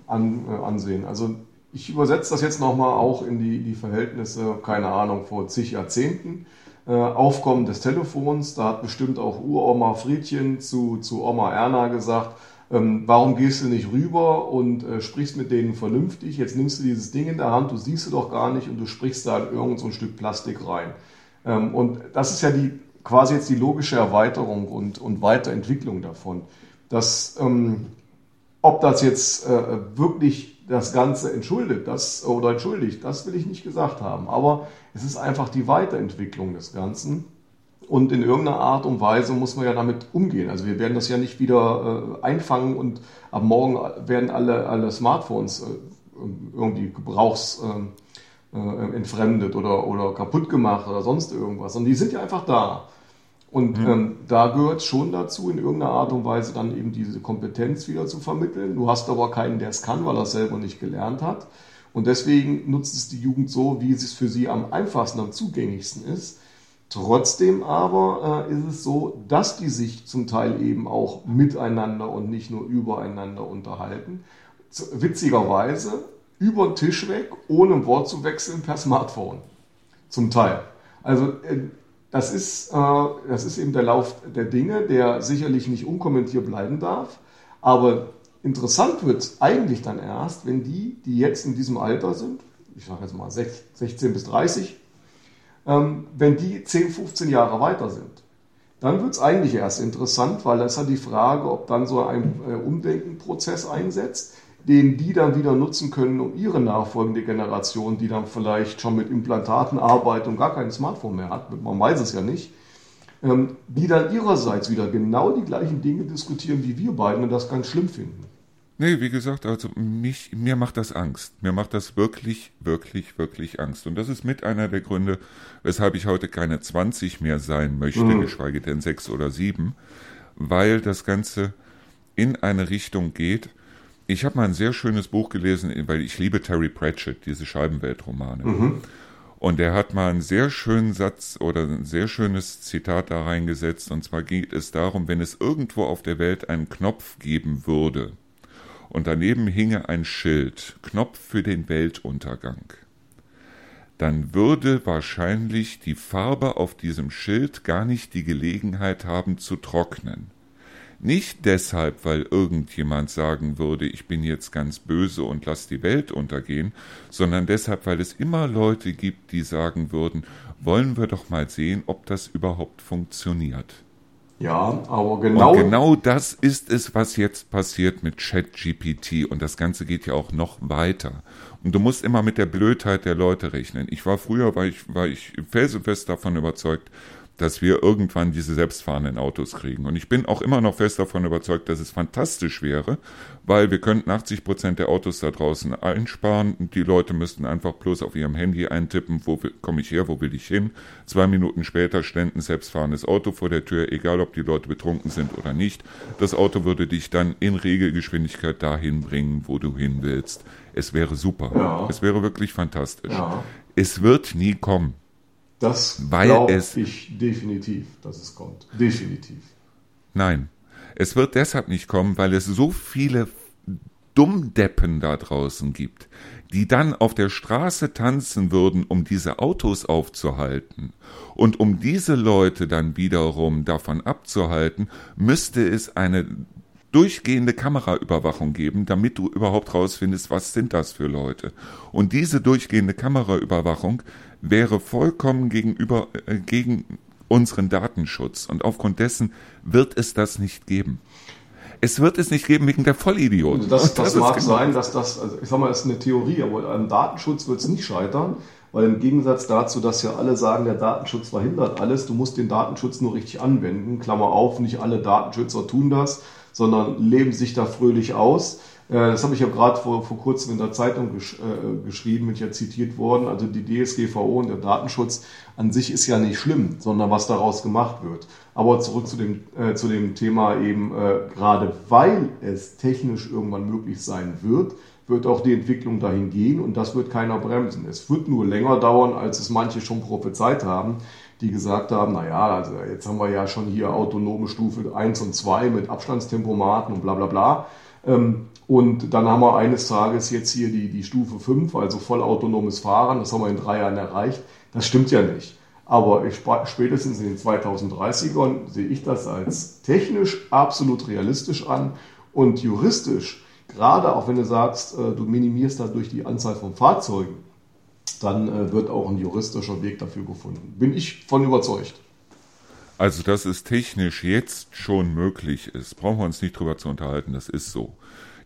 an, äh, ansehen. Also ich übersetze das jetzt nochmal auch in die, die Verhältnisse, keine Ahnung, vor zig Jahrzehnten. Äh, Aufkommen des Telefons, da hat bestimmt auch Uroma Friedchen zu, zu Oma Erna gesagt, ähm, warum gehst du nicht rüber und äh, sprichst mit denen vernünftig? Jetzt nimmst du dieses Ding in der Hand, du siehst es doch gar nicht und du sprichst da in irgend so ein Stück Plastik rein. Ähm, und das ist ja die, quasi jetzt die logische Erweiterung und, und Weiterentwicklung davon. Dass, ähm, ob das jetzt äh, wirklich das Ganze entschuldet das, oder entschuldigt, das will ich nicht gesagt haben. Aber es ist einfach die Weiterentwicklung des Ganzen. Und in irgendeiner Art und Weise muss man ja damit umgehen. Also wir werden das ja nicht wieder äh, einfangen und ab morgen werden alle, alle Smartphones äh, irgendwie gebrauchsentfremdet äh, äh, oder, oder kaputt gemacht oder sonst irgendwas. Und die sind ja einfach da. Und mhm. ähm, da gehört schon dazu, in irgendeiner Art und Weise dann eben diese Kompetenz wieder zu vermitteln. Du hast aber keinen, der es kann, weil er es selber nicht gelernt hat. Und deswegen nutzt es die Jugend so, wie es für sie am einfachsten, am zugänglichsten ist. Trotzdem aber äh, ist es so, dass die sich zum Teil eben auch miteinander und nicht nur übereinander unterhalten. Witzigerweise über den Tisch weg, ohne ein Wort zu wechseln, per Smartphone. Zum Teil. Also äh, das ist, äh, das ist eben der Lauf der Dinge, der sicherlich nicht unkommentiert bleiben darf. Aber interessant wird es eigentlich dann erst, wenn die, die jetzt in diesem Alter sind, ich sage jetzt mal 16 bis 30, ähm, wenn die 10, 15 Jahre weiter sind. Dann wird es eigentlich erst interessant, weil das ist ja die Frage, ob dann so ein äh, Umdenkenprozess einsetzt den die dann wieder nutzen können, um ihre nachfolgende Generation, die dann vielleicht schon mit Implantaten arbeitet und gar kein Smartphone mehr hat, man weiß es ja nicht, ähm, die dann ihrerseits wieder genau die gleichen Dinge diskutieren wie wir beiden und das ganz schlimm finden. Nee, wie gesagt, also mich, mir macht das Angst. Mir macht das wirklich, wirklich, wirklich Angst. Und das ist mit einer der Gründe, weshalb ich heute keine 20 mehr sein möchte, mhm. geschweige denn 6 oder 7, weil das Ganze in eine Richtung geht, ich habe mal ein sehr schönes Buch gelesen, weil ich liebe Terry Pratchett, diese Scheibenweltromane. Mhm. Und er hat mal einen sehr schönen Satz oder ein sehr schönes Zitat da reingesetzt. Und zwar geht es darum, wenn es irgendwo auf der Welt einen Knopf geben würde und daneben hinge ein Schild, Knopf für den Weltuntergang, dann würde wahrscheinlich die Farbe auf diesem Schild gar nicht die Gelegenheit haben zu trocknen. Nicht deshalb, weil irgendjemand sagen würde, ich bin jetzt ganz böse und lass die Welt untergehen, sondern deshalb, weil es immer Leute gibt, die sagen würden, wollen wir doch mal sehen, ob das überhaupt funktioniert. Ja, aber genau. Und genau das ist es, was jetzt passiert mit ChatGPT. Und das Ganze geht ja auch noch weiter. Und du musst immer mit der Blödheit der Leute rechnen. Ich war früher, war ich, war ich felsenfest davon überzeugt, dass wir irgendwann diese selbstfahrenden Autos kriegen. Und ich bin auch immer noch fest davon überzeugt, dass es fantastisch wäre, weil wir könnten 80 Prozent der Autos da draußen einsparen. Die Leute müssten einfach bloß auf ihrem Handy eintippen, wo komme ich her, wo will ich hin. Zwei Minuten später stände ein selbstfahrendes Auto vor der Tür, egal ob die Leute betrunken sind oder nicht. Das Auto würde dich dann in Regelgeschwindigkeit dahin bringen, wo du hin willst. Es wäre super. Ja. Es wäre wirklich fantastisch. Ja. Es wird nie kommen. Das glaube ich definitiv, dass es kommt. Definitiv. Nein, es wird deshalb nicht kommen, weil es so viele Dummdeppen da draußen gibt, die dann auf der Straße tanzen würden, um diese Autos aufzuhalten. Und um diese Leute dann wiederum davon abzuhalten, müsste es eine durchgehende Kameraüberwachung geben, damit du überhaupt rausfindest, was sind das für Leute. Und diese durchgehende Kameraüberwachung wäre vollkommen gegenüber äh, gegen unseren Datenschutz und aufgrund dessen wird es das nicht geben. Es wird es nicht geben wegen der Vollidioten. Also das, das, das mag genau sein, dass das, also ich sag mal, ist eine Theorie, aber am Datenschutz wird es nicht scheitern, weil im Gegensatz dazu, dass ja alle sagen, der Datenschutz verhindert alles, du musst den Datenschutz nur richtig anwenden. Klammer auf, nicht alle Datenschützer tun das, sondern leben sich da fröhlich aus. Äh, das habe ich ja gerade vor, vor kurzem in der Zeitung gesch äh, geschrieben, bin ja zitiert worden. Also die DSGVO und der Datenschutz an sich ist ja nicht schlimm, sondern was daraus gemacht wird. Aber zurück zu dem, äh, zu dem Thema eben, äh, gerade weil es technisch irgendwann möglich sein wird, wird auch die Entwicklung dahin gehen und das wird keiner bremsen. Es wird nur länger dauern, als es manche schon prophezeit haben, die gesagt haben, naja, also jetzt haben wir ja schon hier autonome Stufe 1 und 2 mit Abstandstempomaten und bla bla bla. Ähm, und dann haben wir eines Tages jetzt hier die, die Stufe 5, also vollautonomes Fahren. Das haben wir in drei Jahren erreicht. Das stimmt ja nicht. Aber ich, spätestens in den 2030ern sehe ich das als technisch absolut realistisch an und juristisch, gerade auch wenn du sagst, äh, du minimierst dadurch die Anzahl von Fahrzeugen, dann äh, wird auch ein juristischer Weg dafür gefunden. Bin ich von überzeugt. Also, dass es technisch jetzt schon möglich ist, brauchen wir uns nicht drüber zu unterhalten, das ist so.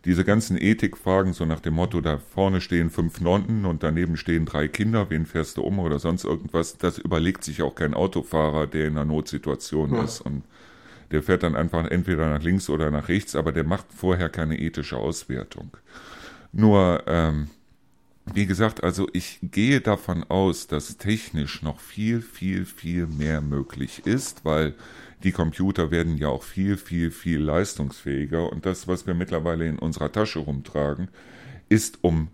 Diese ganzen Ethikfragen, so nach dem Motto, da vorne stehen fünf Nonnen und daneben stehen drei Kinder, wen fährst du um oder sonst irgendwas, das überlegt sich auch kein Autofahrer, der in einer Notsituation ja. ist und der fährt dann einfach entweder nach links oder nach rechts, aber der macht vorher keine ethische Auswertung. Nur, ähm, wie gesagt, also ich gehe davon aus, dass technisch noch viel, viel, viel mehr möglich ist, weil die Computer werden ja auch viel, viel, viel leistungsfähiger und das, was wir mittlerweile in unserer Tasche rumtragen, ist um,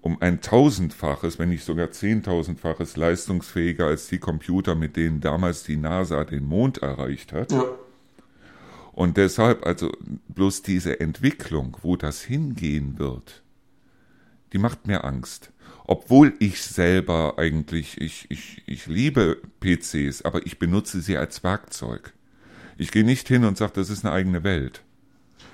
um ein tausendfaches, wenn nicht sogar zehntausendfaches leistungsfähiger als die Computer, mit denen damals die NASA den Mond erreicht hat. Ja. Und deshalb, also bloß diese Entwicklung, wo das hingehen wird, die macht mir Angst. Obwohl ich selber eigentlich, ich, ich, ich liebe PCs, aber ich benutze sie als Werkzeug. Ich gehe nicht hin und sage, das ist eine eigene Welt.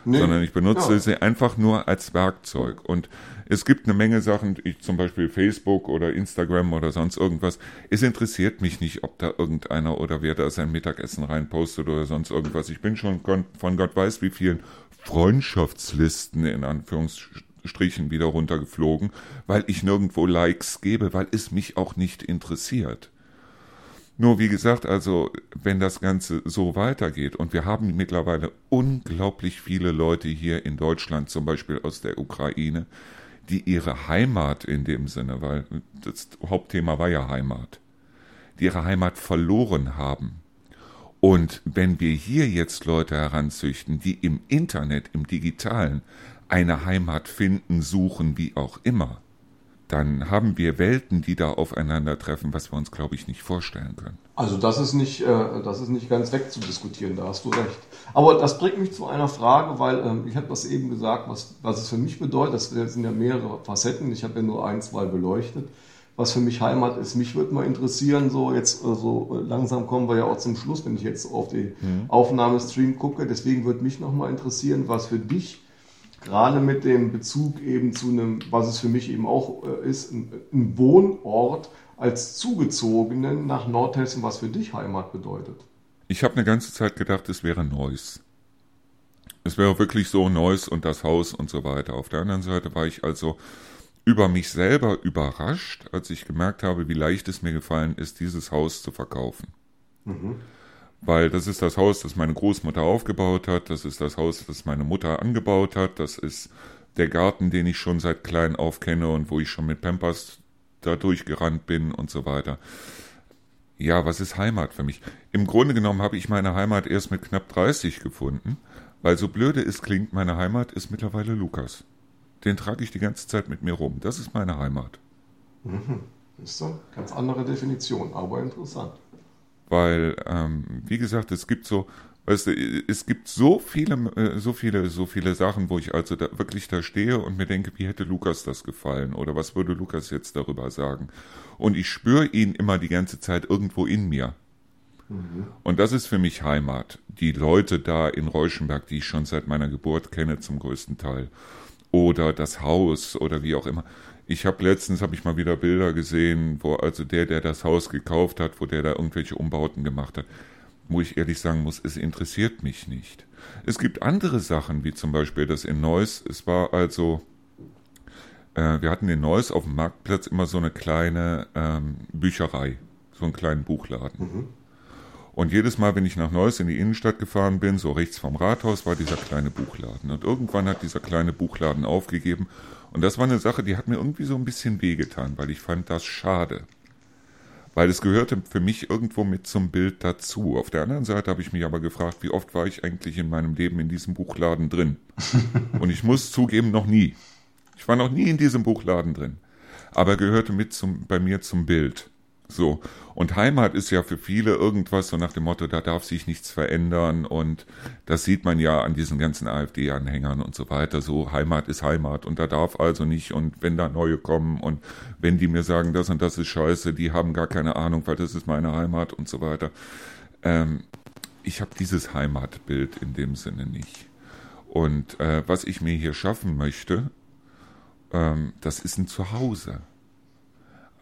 Nee. Sondern ich benutze ja. sie einfach nur als Werkzeug. Und es gibt eine Menge Sachen, ich, zum Beispiel Facebook oder Instagram oder sonst irgendwas. Es interessiert mich nicht, ob da irgendeiner oder wer da sein Mittagessen reinpostet oder sonst irgendwas. Ich bin schon von Gott weiß wie vielen Freundschaftslisten in Anführungsstrichen Strichen wieder runtergeflogen, weil ich nirgendwo Likes gebe, weil es mich auch nicht interessiert. Nur wie gesagt, also wenn das Ganze so weitergeht und wir haben mittlerweile unglaublich viele Leute hier in Deutschland, zum Beispiel aus der Ukraine, die ihre Heimat in dem Sinne, weil das Hauptthema war ja Heimat, die ihre Heimat verloren haben. Und wenn wir hier jetzt Leute heranzüchten, die im Internet, im digitalen eine Heimat finden, suchen, wie auch immer, dann haben wir Welten, die da aufeinandertreffen, was wir uns, glaube ich, nicht vorstellen können. Also das ist nicht, äh, das ist nicht ganz wegzudiskutieren, da hast du recht. Aber das bringt mich zu einer Frage, weil ähm, ich habe das eben gesagt, was, was es für mich bedeutet. Das sind ja mehrere Facetten. Ich habe ja nur ein, zwei beleuchtet. Was für mich Heimat ist, mich würde mal interessieren, so jetzt äh, so langsam kommen wir ja auch zum Schluss, wenn ich jetzt auf den mhm. Aufnahmestream gucke. Deswegen würde mich noch mal interessieren, was für dich gerade mit dem Bezug eben zu einem, was es für mich eben auch äh, ist, ein, ein Wohnort als Zugezogenen nach Nordhessen, was für dich Heimat bedeutet. Ich habe eine ganze Zeit gedacht, es wäre Neuss. Es wäre wirklich so Neuss und das Haus und so weiter. Auf der anderen Seite war ich also über mich selber überrascht, als ich gemerkt habe, wie leicht es mir gefallen ist, dieses Haus zu verkaufen. Mhm weil das ist das Haus, das meine Großmutter aufgebaut hat, das ist das Haus, das meine Mutter angebaut hat, das ist der Garten, den ich schon seit klein auf kenne und wo ich schon mit Pampers da durchgerannt bin und so weiter. Ja, was ist Heimat für mich? Im Grunde genommen habe ich meine Heimat erst mit knapp 30 gefunden, weil so blöde es klingt, meine Heimat ist mittlerweile Lukas. Den trage ich die ganze Zeit mit mir rum. Das ist meine Heimat. Mhm. Ist so, ganz andere Definition, aber interessant weil, ähm, wie gesagt, es gibt so, weißt du, es gibt so viele, äh, so viele, so viele Sachen, wo ich also da wirklich da stehe und mir denke, wie hätte Lukas das gefallen oder was würde Lukas jetzt darüber sagen? Und ich spüre ihn immer die ganze Zeit irgendwo in mir. Mhm. Und das ist für mich Heimat. Die Leute da in Reuschenberg, die ich schon seit meiner Geburt kenne, zum größten Teil. Oder das Haus oder wie auch immer. Ich habe letztens habe ich mal wieder Bilder gesehen, wo also der, der das Haus gekauft hat, wo der da irgendwelche Umbauten gemacht hat, wo ich ehrlich sagen muss, es interessiert mich nicht. Es gibt andere Sachen, wie zum Beispiel das in Neuss. Es war also, äh, wir hatten in Neuss auf dem Marktplatz immer so eine kleine ähm, Bücherei, so einen kleinen Buchladen. Mhm. Und jedes Mal, wenn ich nach Neuss in die Innenstadt gefahren bin, so rechts vom Rathaus, war dieser kleine Buchladen. Und irgendwann hat dieser kleine Buchladen aufgegeben und das war eine Sache, die hat mir irgendwie so ein bisschen wehgetan, weil ich fand das schade. Weil es gehörte für mich irgendwo mit zum Bild dazu. Auf der anderen Seite habe ich mich aber gefragt, wie oft war ich eigentlich in meinem Leben in diesem Buchladen drin? Und ich muss zugeben, noch nie. Ich war noch nie in diesem Buchladen drin. Aber gehörte mit zum, bei mir zum Bild. So. Und Heimat ist ja für viele irgendwas so nach dem Motto, da darf sich nichts verändern und das sieht man ja an diesen ganzen AfD-Anhängern und so weiter. So, Heimat ist Heimat und da darf also nicht und wenn da neue kommen und wenn die mir sagen, das und das ist scheiße, die haben gar keine Ahnung, weil das ist meine Heimat und so weiter. Ähm, ich habe dieses Heimatbild in dem Sinne nicht. Und äh, was ich mir hier schaffen möchte, ähm, das ist ein Zuhause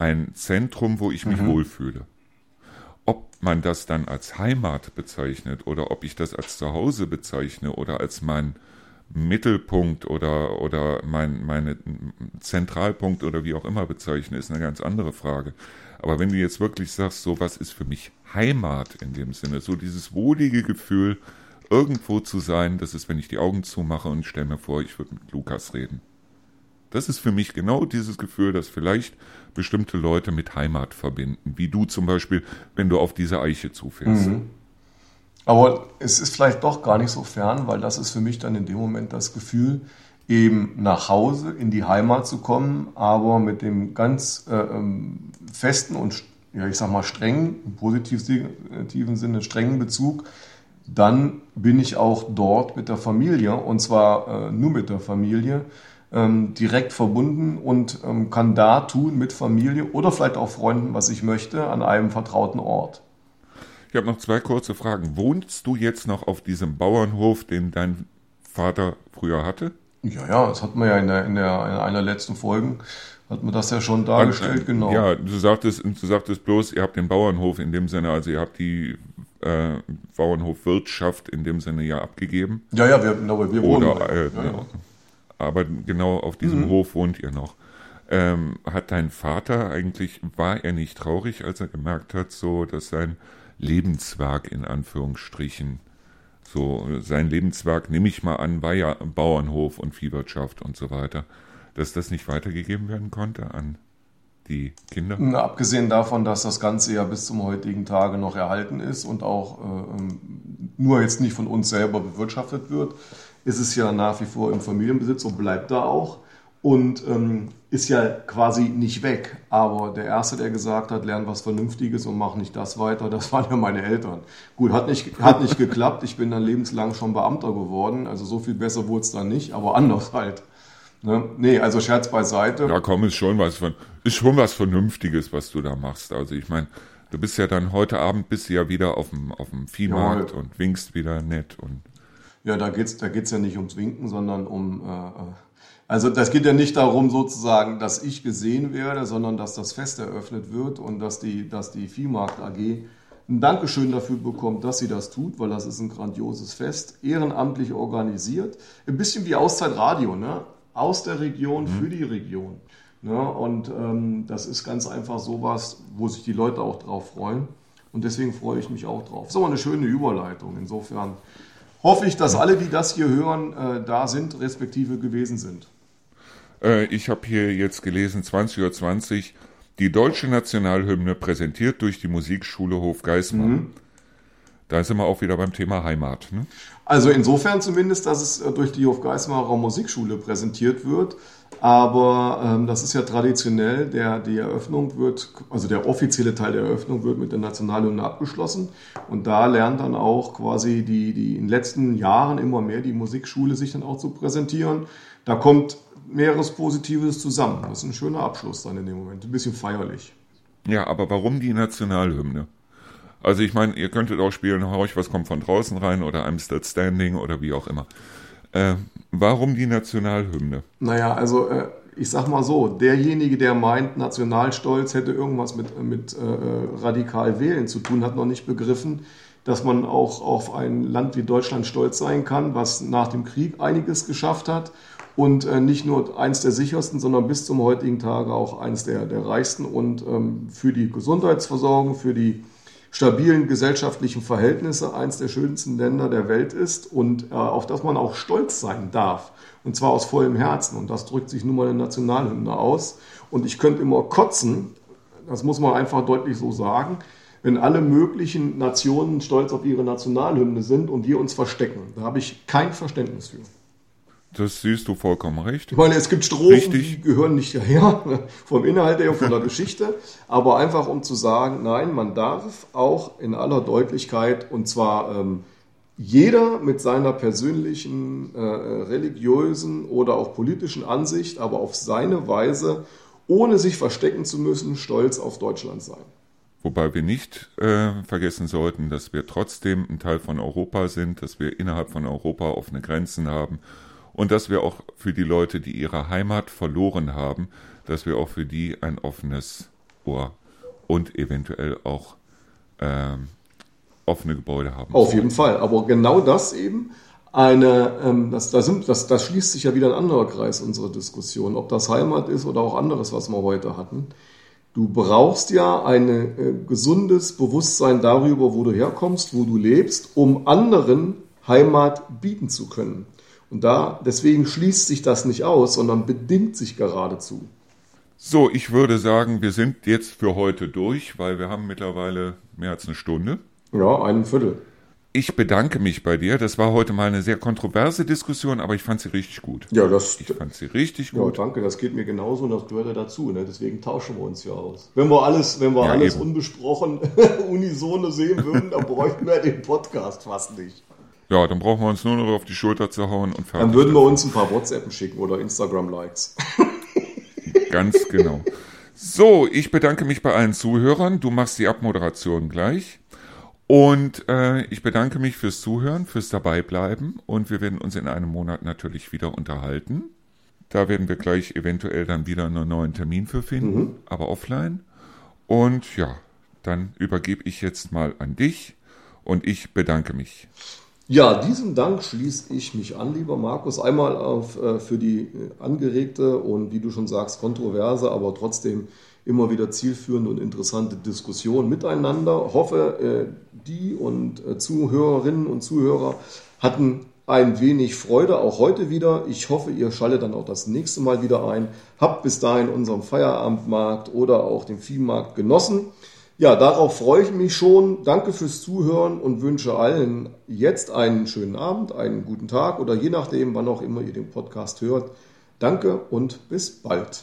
ein Zentrum, wo ich mich mhm. wohlfühle. Ob man das dann als Heimat bezeichnet oder ob ich das als Zuhause bezeichne oder als mein Mittelpunkt oder, oder mein meine Zentralpunkt oder wie auch immer bezeichne, ist eine ganz andere Frage. Aber wenn du jetzt wirklich sagst, so was ist für mich Heimat in dem Sinne, so dieses wohlige Gefühl, irgendwo zu sein, das ist, wenn ich die Augen zumache und stelle mir vor, ich würde mit Lukas reden. Das ist für mich genau dieses Gefühl, das vielleicht bestimmte Leute mit Heimat verbinden, wie du zum Beispiel, wenn du auf diese Eiche zufährst. Mhm. Aber es ist vielleicht doch gar nicht so fern, weil das ist für mich dann in dem Moment das Gefühl, eben nach Hause, in die Heimat zu kommen, aber mit dem ganz äh, ähm, festen und, ja, ich sag mal, strengen, im positiven Sinne strengen Bezug, dann bin ich auch dort mit der Familie und zwar äh, nur mit der Familie ähm, direkt verbunden und ähm, kann da tun mit Familie oder vielleicht auch Freunden, was ich möchte, an einem vertrauten Ort. Ich habe noch zwei kurze Fragen. Wohnst du jetzt noch auf diesem Bauernhof, den dein Vater früher hatte? Ja, ja, das hat man ja in, der, in, der, in einer letzten Folge, hat man das ja schon dargestellt, genau. Ja, du sagtest, du sagtest bloß, ihr habt den Bauernhof in dem Sinne, also ihr habt die äh, Bauernhofwirtschaft in dem Sinne ja abgegeben. Ja, ja, wir, genau, wir wohnen. Oder, äh, ja, ja. Aber genau auf diesem mhm. Hof wohnt ihr noch. Ähm, hat dein Vater eigentlich, war er nicht traurig, als er gemerkt hat, so, dass sein Lebenswerk in Anführungsstrichen. So, sein Lebenswerk, nehme ich mal an, war ja Bauernhof und Viehwirtschaft und so weiter, dass das nicht weitergegeben werden konnte an die Kinder? Na, abgesehen davon, dass das Ganze ja bis zum heutigen Tage noch erhalten ist und auch äh, ähm, nur jetzt nicht von uns selber bewirtschaftet wird, ist es ja nach wie vor im Familienbesitz und bleibt da auch und ähm, ist ja quasi nicht weg. Aber der Erste, der gesagt hat, lern was Vernünftiges und mach nicht das weiter, das waren ja meine Eltern. Gut, hat nicht, hat nicht geklappt. Ich bin dann lebenslang schon Beamter geworden. Also so viel besser wurde es dann nicht, aber anders halt. Ne? Nee, also Scherz beiseite. Da komm, ist schon was von, ist schon was Vernünftiges, was du da machst. Also ich meine, du bist ja dann heute Abend bist du ja wieder auf dem, auf dem Viehmarkt ja, und winkst wieder nett und. Ja, da geht's, da geht's ja nicht ums Winken, sondern um, äh, äh also das geht ja nicht darum sozusagen, dass ich gesehen werde, sondern dass das Fest eröffnet wird und dass die, dass die Viehmarkt AG ein Dankeschön dafür bekommt, dass sie das tut, weil das ist ein grandioses Fest, ehrenamtlich organisiert. Ein bisschen wie Auszeitradio, ne? aus der Region mhm. für die Region. Ne? Und ähm, das ist ganz einfach sowas, wo sich die Leute auch drauf freuen. Und deswegen freue ich mich auch drauf. So eine schöne Überleitung. Insofern hoffe ich, dass alle, die das hier hören, äh, da sind, respektive gewesen sind. Äh, ich habe hier jetzt gelesen, 20.20 Uhr, die deutsche Nationalhymne präsentiert durch die Musikschule Hofgeismar. Mhm. Da sind wir auch wieder beim Thema Heimat. Ne? Also insofern zumindest, dass es äh, durch die Hofgeismarer Musikschule präsentiert wird. Aber ähm, das ist ja traditionell, der, die Eröffnung wird, also der offizielle Teil der Eröffnung wird mit der Nationalhymne abgeschlossen. Und da lernt dann auch quasi die, die in den letzten Jahren immer mehr die Musikschule sich dann auch zu präsentieren. Da kommt mehreres Positives zusammen. Das ist ein schöner Abschluss dann in dem Moment. Ein bisschen feierlich. Ja, aber warum die Nationalhymne? Also ich meine, ihr könntet auch spielen, Horch, was kommt von draußen rein oder I'm Still Standing oder wie auch immer. Äh, warum die Nationalhymne? Naja, also äh, ich sag mal so, derjenige, der meint, Nationalstolz hätte irgendwas mit, mit äh, radikal wählen zu tun, hat noch nicht begriffen, dass man auch auf ein Land wie Deutschland stolz sein kann, was nach dem Krieg einiges geschafft hat und äh, nicht nur eins der sichersten, sondern bis zum heutigen Tage auch eins der, der reichsten und ähm, für die Gesundheitsversorgung, für die stabilen gesellschaftlichen Verhältnisse eins der schönsten Länder der Welt ist und äh, auf das man auch stolz sein darf. Und zwar aus vollem Herzen. Und das drückt sich nun mal in der Nationalhymne aus. Und ich könnte immer kotzen, das muss man einfach deutlich so sagen, wenn alle möglichen Nationen stolz auf ihre Nationalhymne sind und wir uns verstecken. Da habe ich kein Verständnis für. Das siehst du vollkommen recht. Ich meine, es gibt Strophen, Richtig. die gehören nicht daher, vom Inhalt her, von der Geschichte, aber einfach um zu sagen, nein, man darf auch in aller Deutlichkeit, und zwar ähm, jeder mit seiner persönlichen, äh, religiösen oder auch politischen Ansicht, aber auf seine Weise, ohne sich verstecken zu müssen, stolz auf Deutschland sein. Wobei wir nicht äh, vergessen sollten, dass wir trotzdem ein Teil von Europa sind, dass wir innerhalb von Europa offene Grenzen haben und dass wir auch für die Leute, die ihre Heimat verloren haben, dass wir auch für die ein offenes Ohr und eventuell auch ähm, offene Gebäude haben. Auf jeden Fall, aber genau das eben, eine, ähm, das, sind, das, das schließt sich ja wieder ein anderer Kreis unserer Diskussion, ob das Heimat ist oder auch anderes, was wir heute hatten. Du brauchst ja ein äh, gesundes Bewusstsein darüber, wo du herkommst, wo du lebst, um anderen Heimat bieten zu können. Und da, deswegen schließt sich das nicht aus, sondern bedingt sich geradezu. So, ich würde sagen, wir sind jetzt für heute durch, weil wir haben mittlerweile mehr als eine Stunde. Ja, einen Viertel. Ich bedanke mich bei dir. Das war heute mal eine sehr kontroverse Diskussion, aber ich fand sie richtig gut. Ja, das. Ich fand sie richtig gut. Ja, danke. Das geht mir genauso und das gehört ja dazu. Ne? Deswegen tauschen wir uns ja aus. Wenn wir alles, wenn wir ja, alles eben. unbesprochen unisono sehen würden, dann bräuchten wir den Podcast fast nicht. Ja, dann brauchen wir uns nur noch auf die Schulter zu hauen und fertig. Dann würden wir uns ein paar WhatsApp schicken oder Instagram-Likes. Ganz genau. So, ich bedanke mich bei allen Zuhörern. Du machst die Abmoderation gleich. Und äh, ich bedanke mich fürs Zuhören, fürs Dabeibleiben und wir werden uns in einem Monat natürlich wieder unterhalten. Da werden wir gleich eventuell dann wieder einen neuen Termin für finden, mhm. aber offline. Und ja, dann übergebe ich jetzt mal an dich und ich bedanke mich. Ja, diesem Dank schließe ich mich an, lieber Markus. Einmal auf, äh, für die angeregte und wie du schon sagst, kontroverse, aber trotzdem immer wieder zielführende und interessante Diskussion miteinander. Hoffe, äh, die und äh, Zuhörerinnen und Zuhörer hatten ein wenig Freude, auch heute wieder. Ich hoffe, ihr schaltet dann auch das nächste Mal wieder ein. Habt bis dahin unseren Feierabendmarkt oder auch den Viehmarkt genossen. Ja, darauf freue ich mich schon. Danke fürs Zuhören und wünsche allen jetzt einen schönen Abend, einen guten Tag oder je nachdem, wann auch immer ihr den Podcast hört. Danke und bis bald.